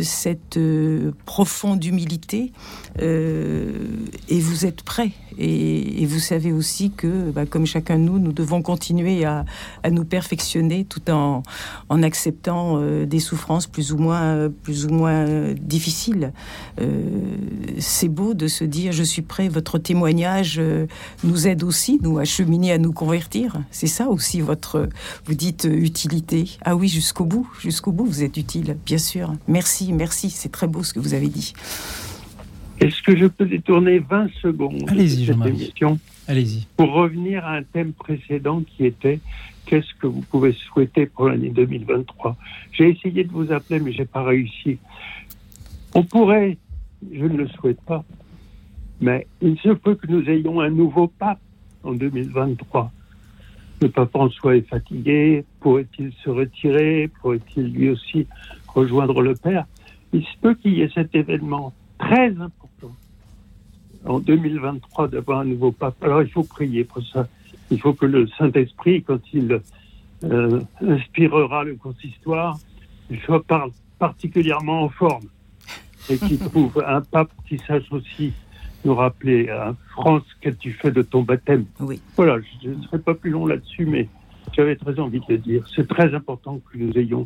cette profonde humilité, et vous êtes prêt. Et, vous savez aussi que, bah, comme chacun de nous, nous devons continuer à, nous perfectionner tout en, en acceptant euh, des souffrances plus ou moins, plus ou moins euh, difficiles. Euh, C'est beau de se dire, je suis prêt, votre témoignage nous aide aussi, nous, à cheminer, à nous convertir. C'est ça aussi votre, vous dites, utilité. Ah oui, jusqu'au bout, jusqu'au bout, vous êtes utile, bien sûr. Merci, merci, c'est très beau ce que vous avez dit. Est-ce que je peux détourner 20 secondes Allez-y, de cette émission Allez-y. pour revenir à un thème précédent qui était qu'est-ce que vous pouvez souhaiter pour l'année 2023 J'ai essayé de vous appeler, mais j'ai pas réussi. On pourrait, je ne le souhaite pas, mais il se peut que nous ayons un nouveau pape en 2023. Le pape François est fatigué, pourrait-il se retirer, pourrait-il lui aussi rejoindre le Père? Il se peut qu'il y ait cet événement très important en 2023 d'avoir un nouveau pape. Alors il faut prier pour ça. Il faut que le Saint-Esprit, quand il euh, inspirera le consistoire, il soit par- particulièrement en forme et qu'il trouve un pape qui sache aussi nous rappeler à France qu'as-tu fait de ton baptême? Oui. Voilà, je ne serai pas plus long là-dessus, mais j'avais très envie de le dire. C'est très important que nous ayons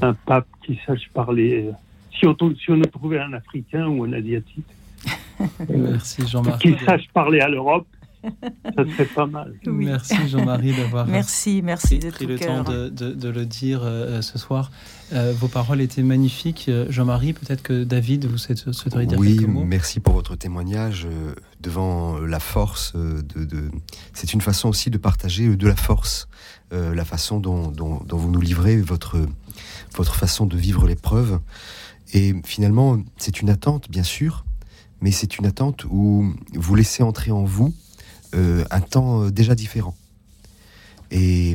un pape qui sache parler. Si on, si on a trouvé un Africain ou un Asiatique, Merci Jean-Marie. qui sache parler à l'Europe, ça serait pas mal. Merci Jean-Marie d'avoir Merci, merci pris, de pris tout le cœur. temps de, de- de le dire euh, ce soir. Euh, vos paroles étaient magnifiques. Euh, Jean-Marie, peut-être que David, vous souhait- souhaiteriez dire Oui, quelques mots? merci pour votre témoignage euh, devant la force euh, de. de- C'est une façon aussi de partager euh, de la force, euh, la façon dont, dont- dont vous nous livrez votre votre façon de vivre l'épreuve. Et finalement, c'est une attente, bien sûr, mais c'est une attente où vous laissez entrer en vous euh, un temps euh, déjà différent. Et,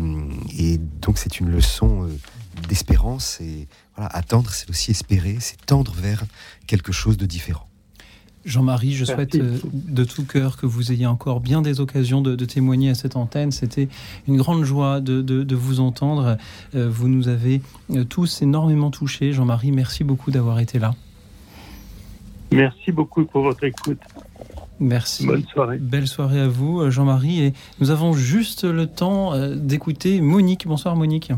et donc c'est une leçon euh, d'espérance. Et voilà, attendre, c'est aussi espérer, c'est tendre vers quelque chose de différent. Jean-Marie, je souhaite euh, de tout cœur que vous ayez encore bien des occasions de, de témoigner à cette antenne. C'était une grande joie de, de- de vous entendre. Euh, vous nous avez euh, tous énormément touchés. Jean-Marie, merci beaucoup d'avoir été là. Merci beaucoup pour votre écoute. Merci. Bonne soirée. Belle soirée à vous, Jean-Marie. Et nous avons juste le temps d'écouter Monique. Bonsoir, Monique.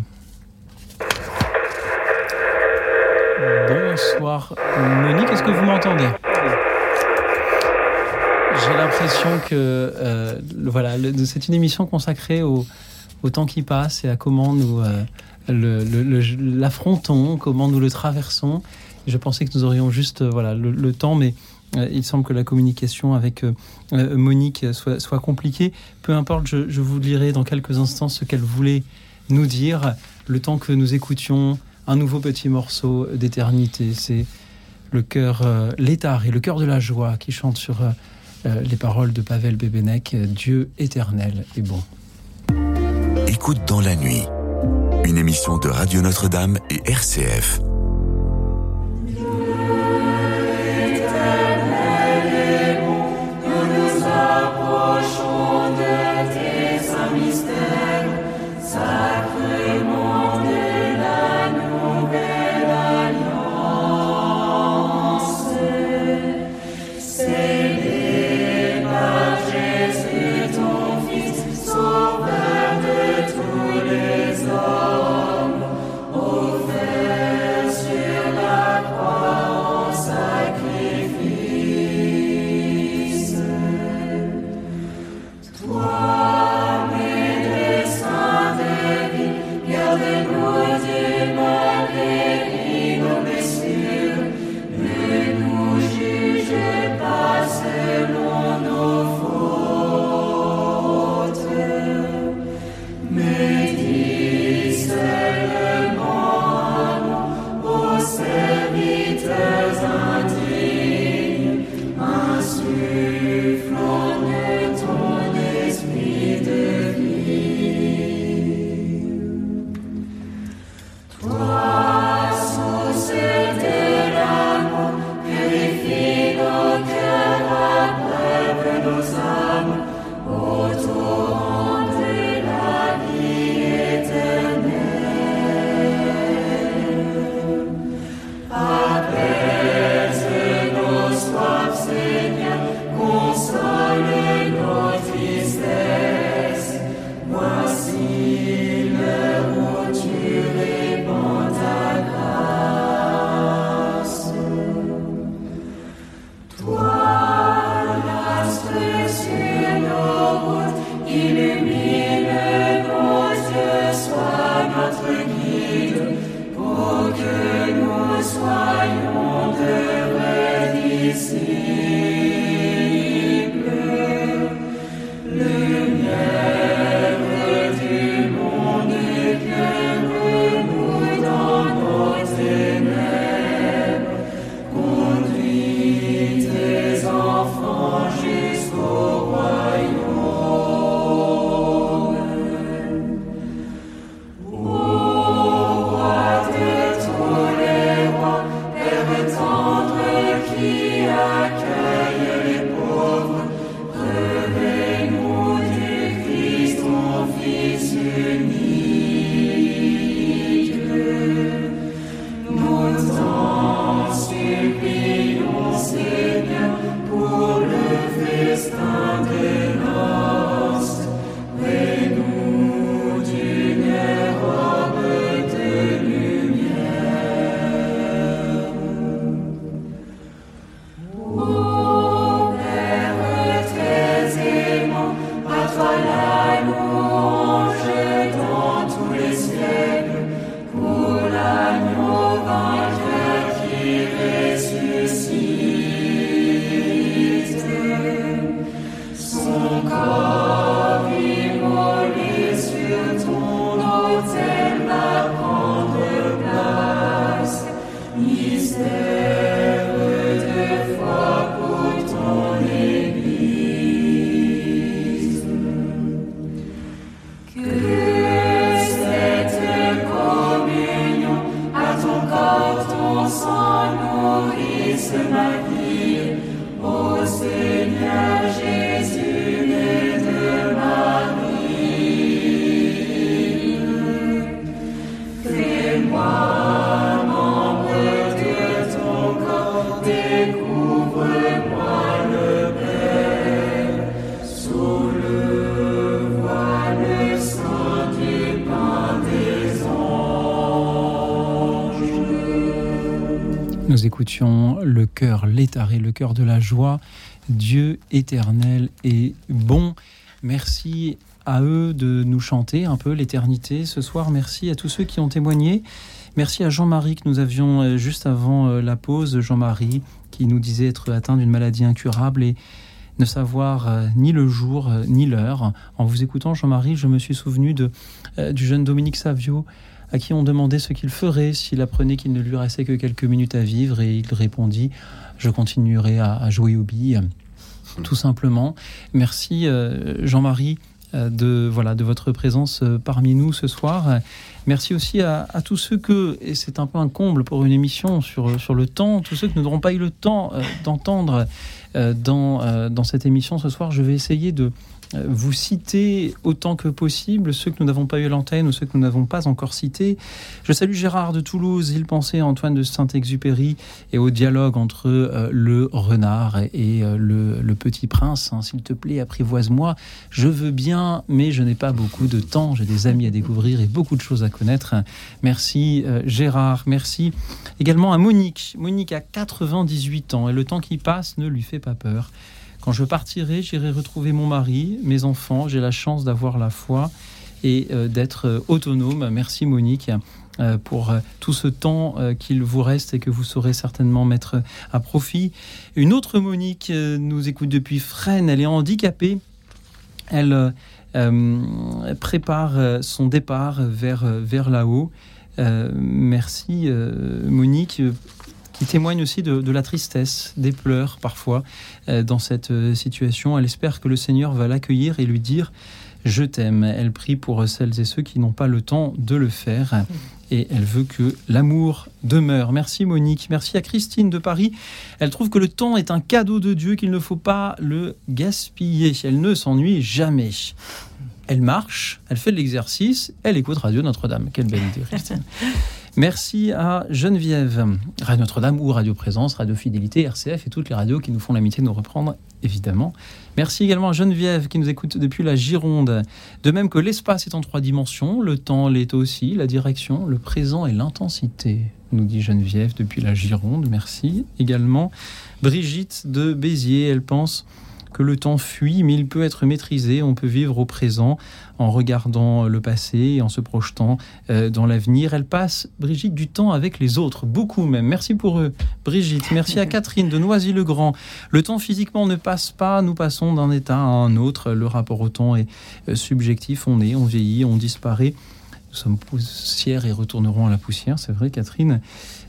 Bonsoir, Monique. Est-ce que vous m'entendez? J'ai l'impression que euh, voilà, c'est une émission consacrée au, temps qui passe et à comment nous euh, l'affrontons, comment nous le traversons. Je pensais que nous aurions juste euh, voilà le, temps, mais il semble que la communication avec Monique soit, compliquée. Peu importe, je, vous lirai dans quelques instants ce qu'elle voulait nous dire. Le temps que nous écoutions un nouveau petit morceau d'éternité, c'est le cœur, euh, l'étard et le cœur de la joie qui chante sur les paroles de Pavel Bebenek, euh, Dieu éternel et bon. Écoute dans la nuit, une émission de Radio Notre-Dame et RCF. Le cœur létaré, le cœur de la joie. Dieu éternel et bon. Merci à eux de nous chanter un peu l'éternité ce soir. Merci à tous ceux qui ont témoigné. Merci à Jean-Marie que nous avions euh, juste avant euh, la pause. Jean-Marie qui nous disait être atteint d'une maladie incurable et ne savoir euh, ni le jour ni l'heure. En vous écoutant, Jean-Marie, je me suis souvenu de, du jeune Dominique Savio à qui on demandait ce qu'il ferait s'il apprenait qu'il ne lui restait que quelques minutes à vivre et il répondit je continuerai à, à jouer aux billes tout simplement. Merci euh, Jean-Marie euh, de voilà de votre présence euh, parmi nous ce soir. Merci aussi à, à tous ceux que et c'est un peu un comble pour une émission sur sur le temps tous ceux qui n'auront pas eu le temps euh, d'entendre euh, dans euh, dans cette émission ce soir je vais essayer de vous citer autant que possible ceux que nous n'avons pas eu l'antenne ou ceux que nous n'avons pas encore cités. Je salue Gérard de Toulouse, il pensait à Antoine de Saint-Exupéry et au dialogue entre euh, le renard et euh, le, petit prince. hein. S'il te plaît, apprivoise-moi. Je veux bien, mais je n'ai pas beaucoup de temps. J'ai des amis à découvrir et beaucoup de choses à connaître. Merci euh, Gérard. Merci également à Monique. Monique a 98 ans et le temps qui passe ne lui fait pas peur. Quand je partirai, j'irai retrouver mon mari, mes enfants. J'ai la chance d'avoir la foi et euh, d'être euh, autonome. Merci Monique euh, pour tout ce temps qu'il vous reste et que vous saurez certainement mettre à profit. Une autre Monique nous écoute depuis Fresnes. Elle est handicapée. Elle prépare son départ vers, vers là-haut. Merci Monique qui témoigne aussi de, la tristesse, des pleurs parfois euh, dans cette euh, situation. Elle espère que le Seigneur va l'accueillir et lui dire je t'aime. Elle prie pour celles et ceux qui n'ont pas le temps de le faire et elle veut que l'amour demeure. Merci Monique, merci à Christine de Paris. Elle trouve que le temps est un cadeau de Dieu, qu'il ne faut pas le gaspiller. Elle ne s'ennuie jamais. Elle marche, elle fait de l'exercice, elle écoute Radio Notre-Dame. Quelle belle idée, Christine. Merci à Geneviève, Radio Notre-Dame ou Radio Présence, Radio Fidélité, RCF et toutes les radios qui nous font l'amitié de nous reprendre, évidemment. Merci également à Geneviève qui nous écoute depuis la Gironde. De même que l'espace est en trois dimensions, le temps l'est aussi, la direction, le présent et l'intensité, nous dit Geneviève depuis la Gironde. Merci également. Brigitte de Béziers, elle pense que le temps fuit, mais il peut être maîtrisé. On peut vivre au présent en regardant le passé et en se projetant euh, dans l'avenir. Elle passe, Brigitte, du temps avec les autres, beaucoup même. Merci pour eux, Brigitte. Merci à Catherine de Noisy-le-Grand. Le temps physiquement ne passe pas, nous passons d'un état à un autre. Le rapport au temps est euh, subjectif. On est, on vieillit, on disparaît. Nous sommes poussière et retournerons à la poussière, c'est vrai, Catherine.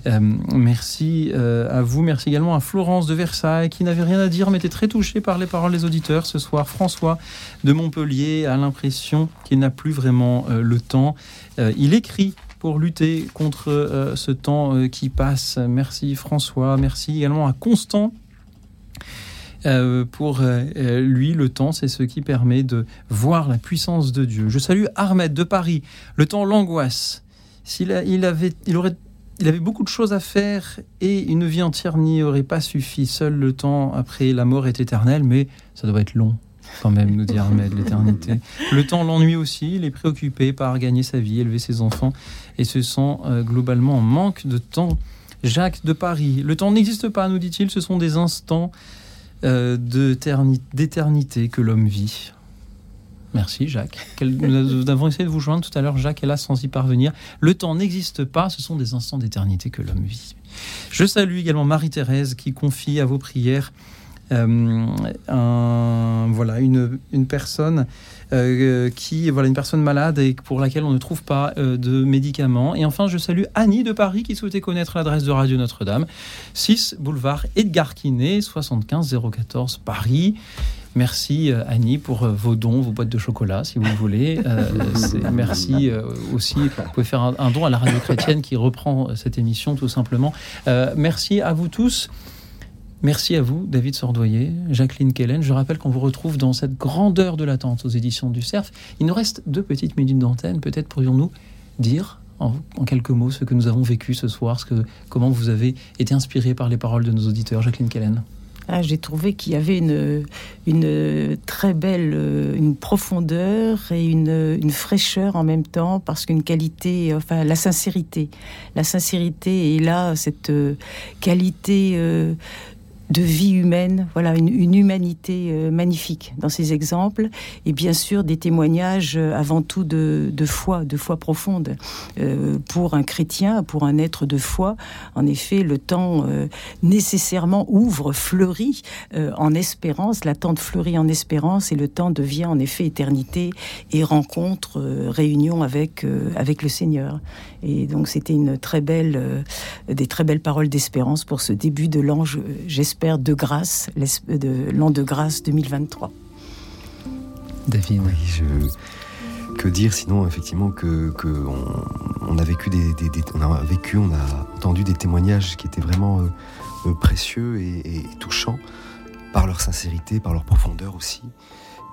Euh, merci euh, à vous. Merci également à Florence de Versailles qui n'avait rien à dire mais était très touchée par les paroles des auditeurs ce soir. François de Montpellier a l'impression qu'il n'a plus vraiment euh, le temps. il écrit pour lutter contre ce temps qui passe. Merci François. Merci également à Constant. pour lui, le temps, c'est ce qui permet de voir la puissance de Dieu. Je salue Ahmed de Paris. Le temps l'angoisse. S'il il avait, il aurait il avait beaucoup de choses à faire et une vie entière n'y aurait pas suffi. Seul le temps après la mort est éternel, mais ça doit être long quand même, nous dit Ahmed, l'éternité. Le temps l'ennuie aussi, il est préoccupé par gagner sa vie, élever ses enfants et se sent euh, globalement en manque de temps. Jacques de Paris, le temps n'existe pas, nous dit-il, ce sont des instants euh, d'éternité que l'homme vit. Merci Jacques. Nous avons essayé de vous joindre tout à l'heure, Jacques, hélas sans y parvenir. Le temps n'existe pas, ce sont des instants d'éternité que l'homme vit. Je salue également Marie-Thérèse qui confie à vos prières euh, voilà, une, une personne euh, qui voilà une personne malade et pour laquelle on ne trouve pas euh, de médicaments. Et enfin, je salue Annie de Paris qui souhaitait connaître l'adresse de Radio Notre-Dame, 6 boulevard Edgar Quinet, 75 014 Paris. Merci Annie pour vos dons, vos boîtes de chocolat si vous voulez. Euh, merci aussi, vous pouvez faire un, don à la radio chrétienne qui reprend cette émission tout simplement. merci à vous tous. Merci à vous, David Sordoyer, Jacqueline Kellen. Je rappelle qu'on vous retrouve dans cette grandeur de l'attente aux éditions du CERF. Il nous reste deux petites minutes d'antenne. Peut-être pourrions-nous dire en, quelques mots ce que nous avons vécu ce soir, ce que, comment vous avez été inspiré par les paroles de nos auditeurs. Jacqueline Kellen? Ah, j'ai trouvé qu'il y avait une, très belle, euh, une profondeur et une, une fraîcheur en même temps, parce qu'une qualité, enfin la sincérité, la sincérité et là cette euh, qualité euh, de vie humaine, voilà une, humanité euh, magnifique dans ces exemples, et bien sûr des témoignages euh, avant tout de, foi, de foi profonde. Euh, pour un chrétien, pour un être de foi, en effet, le temps nécessairement ouvre, fleurit en espérance, l'attente fleurit en espérance, et le temps devient en effet éternité et rencontre, réunion avec, avec le Seigneur. Et donc c'était une très belle, des très belles paroles d'espérance pour ce début de l'ange, de grâce, l'an de grâce 2023. David. Oui, que dire sinon effectivement que, on, a vécu des, on a vécu, on a entendu des témoignages qui étaient vraiment euh, euh, précieux et, touchants par leur sincérité, par leur profondeur aussi.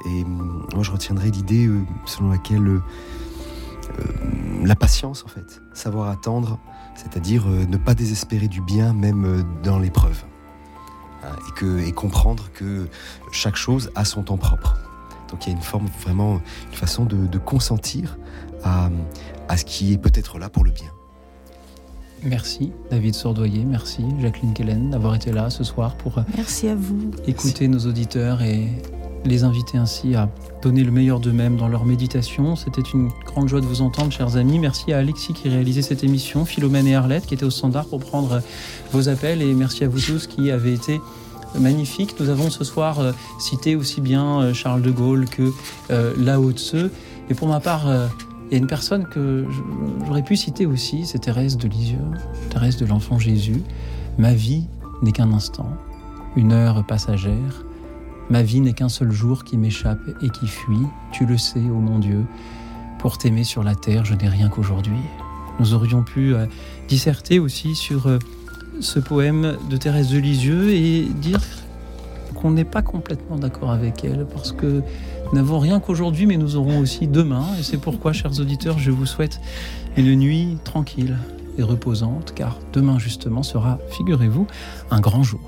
Et hum, moi je retiendrai l'idée euh, selon laquelle la patience en fait, savoir attendre, c'est-à-dire ne pas désespérer du bien même dans l'épreuve. Hein, et, que, et comprendre que chaque chose a son temps propre. Donc il y a une forme, vraiment, une façon de, consentir à, à ce qui est peut-être là pour le bien. Merci David Sordoyer, merci Jacqueline Kellen d'avoir été là ce soir pour euh, merci à vous. écouter nos auditeurs et les inviter ainsi à donner le meilleur d'eux-mêmes dans leur méditation. C'était une grande joie de vous entendre, chers amis. Merci à Alexis qui réalisait cette émission, Philomène et Arlette qui étaient au standard pour prendre vos appels, et merci à vous tous qui avez été magnifiques. Nous avons ce soir euh, cité aussi bien euh, Charles de Gaulle que euh, Lao Tse. Et pour ma part, il y a une personne que j'aurais pu citer aussi, c'est Thérèse de Lisieux, Thérèse de l'Enfant Jésus. Ma vie n'est qu'un instant, une heure passagère Ma vie n'est qu'un seul jour qui m'échappe et qui fuit. Tu le sais, ô mon Dieu. Pour t'aimer sur la terre, je n'ai rien qu'aujourd'hui. Nous aurions pu euh, disserter aussi sur euh, ce poème de Thérèse de Lisieux et dire qu'on n'est pas complètement d'accord avec elle parce que nous n'avons rien qu'aujourd'hui, mais nous aurons aussi demain. Et c'est pourquoi, chers auditeurs, je vous souhaite une nuit tranquille et reposante, car demain, justement, sera, figurez-vous, un grand jour.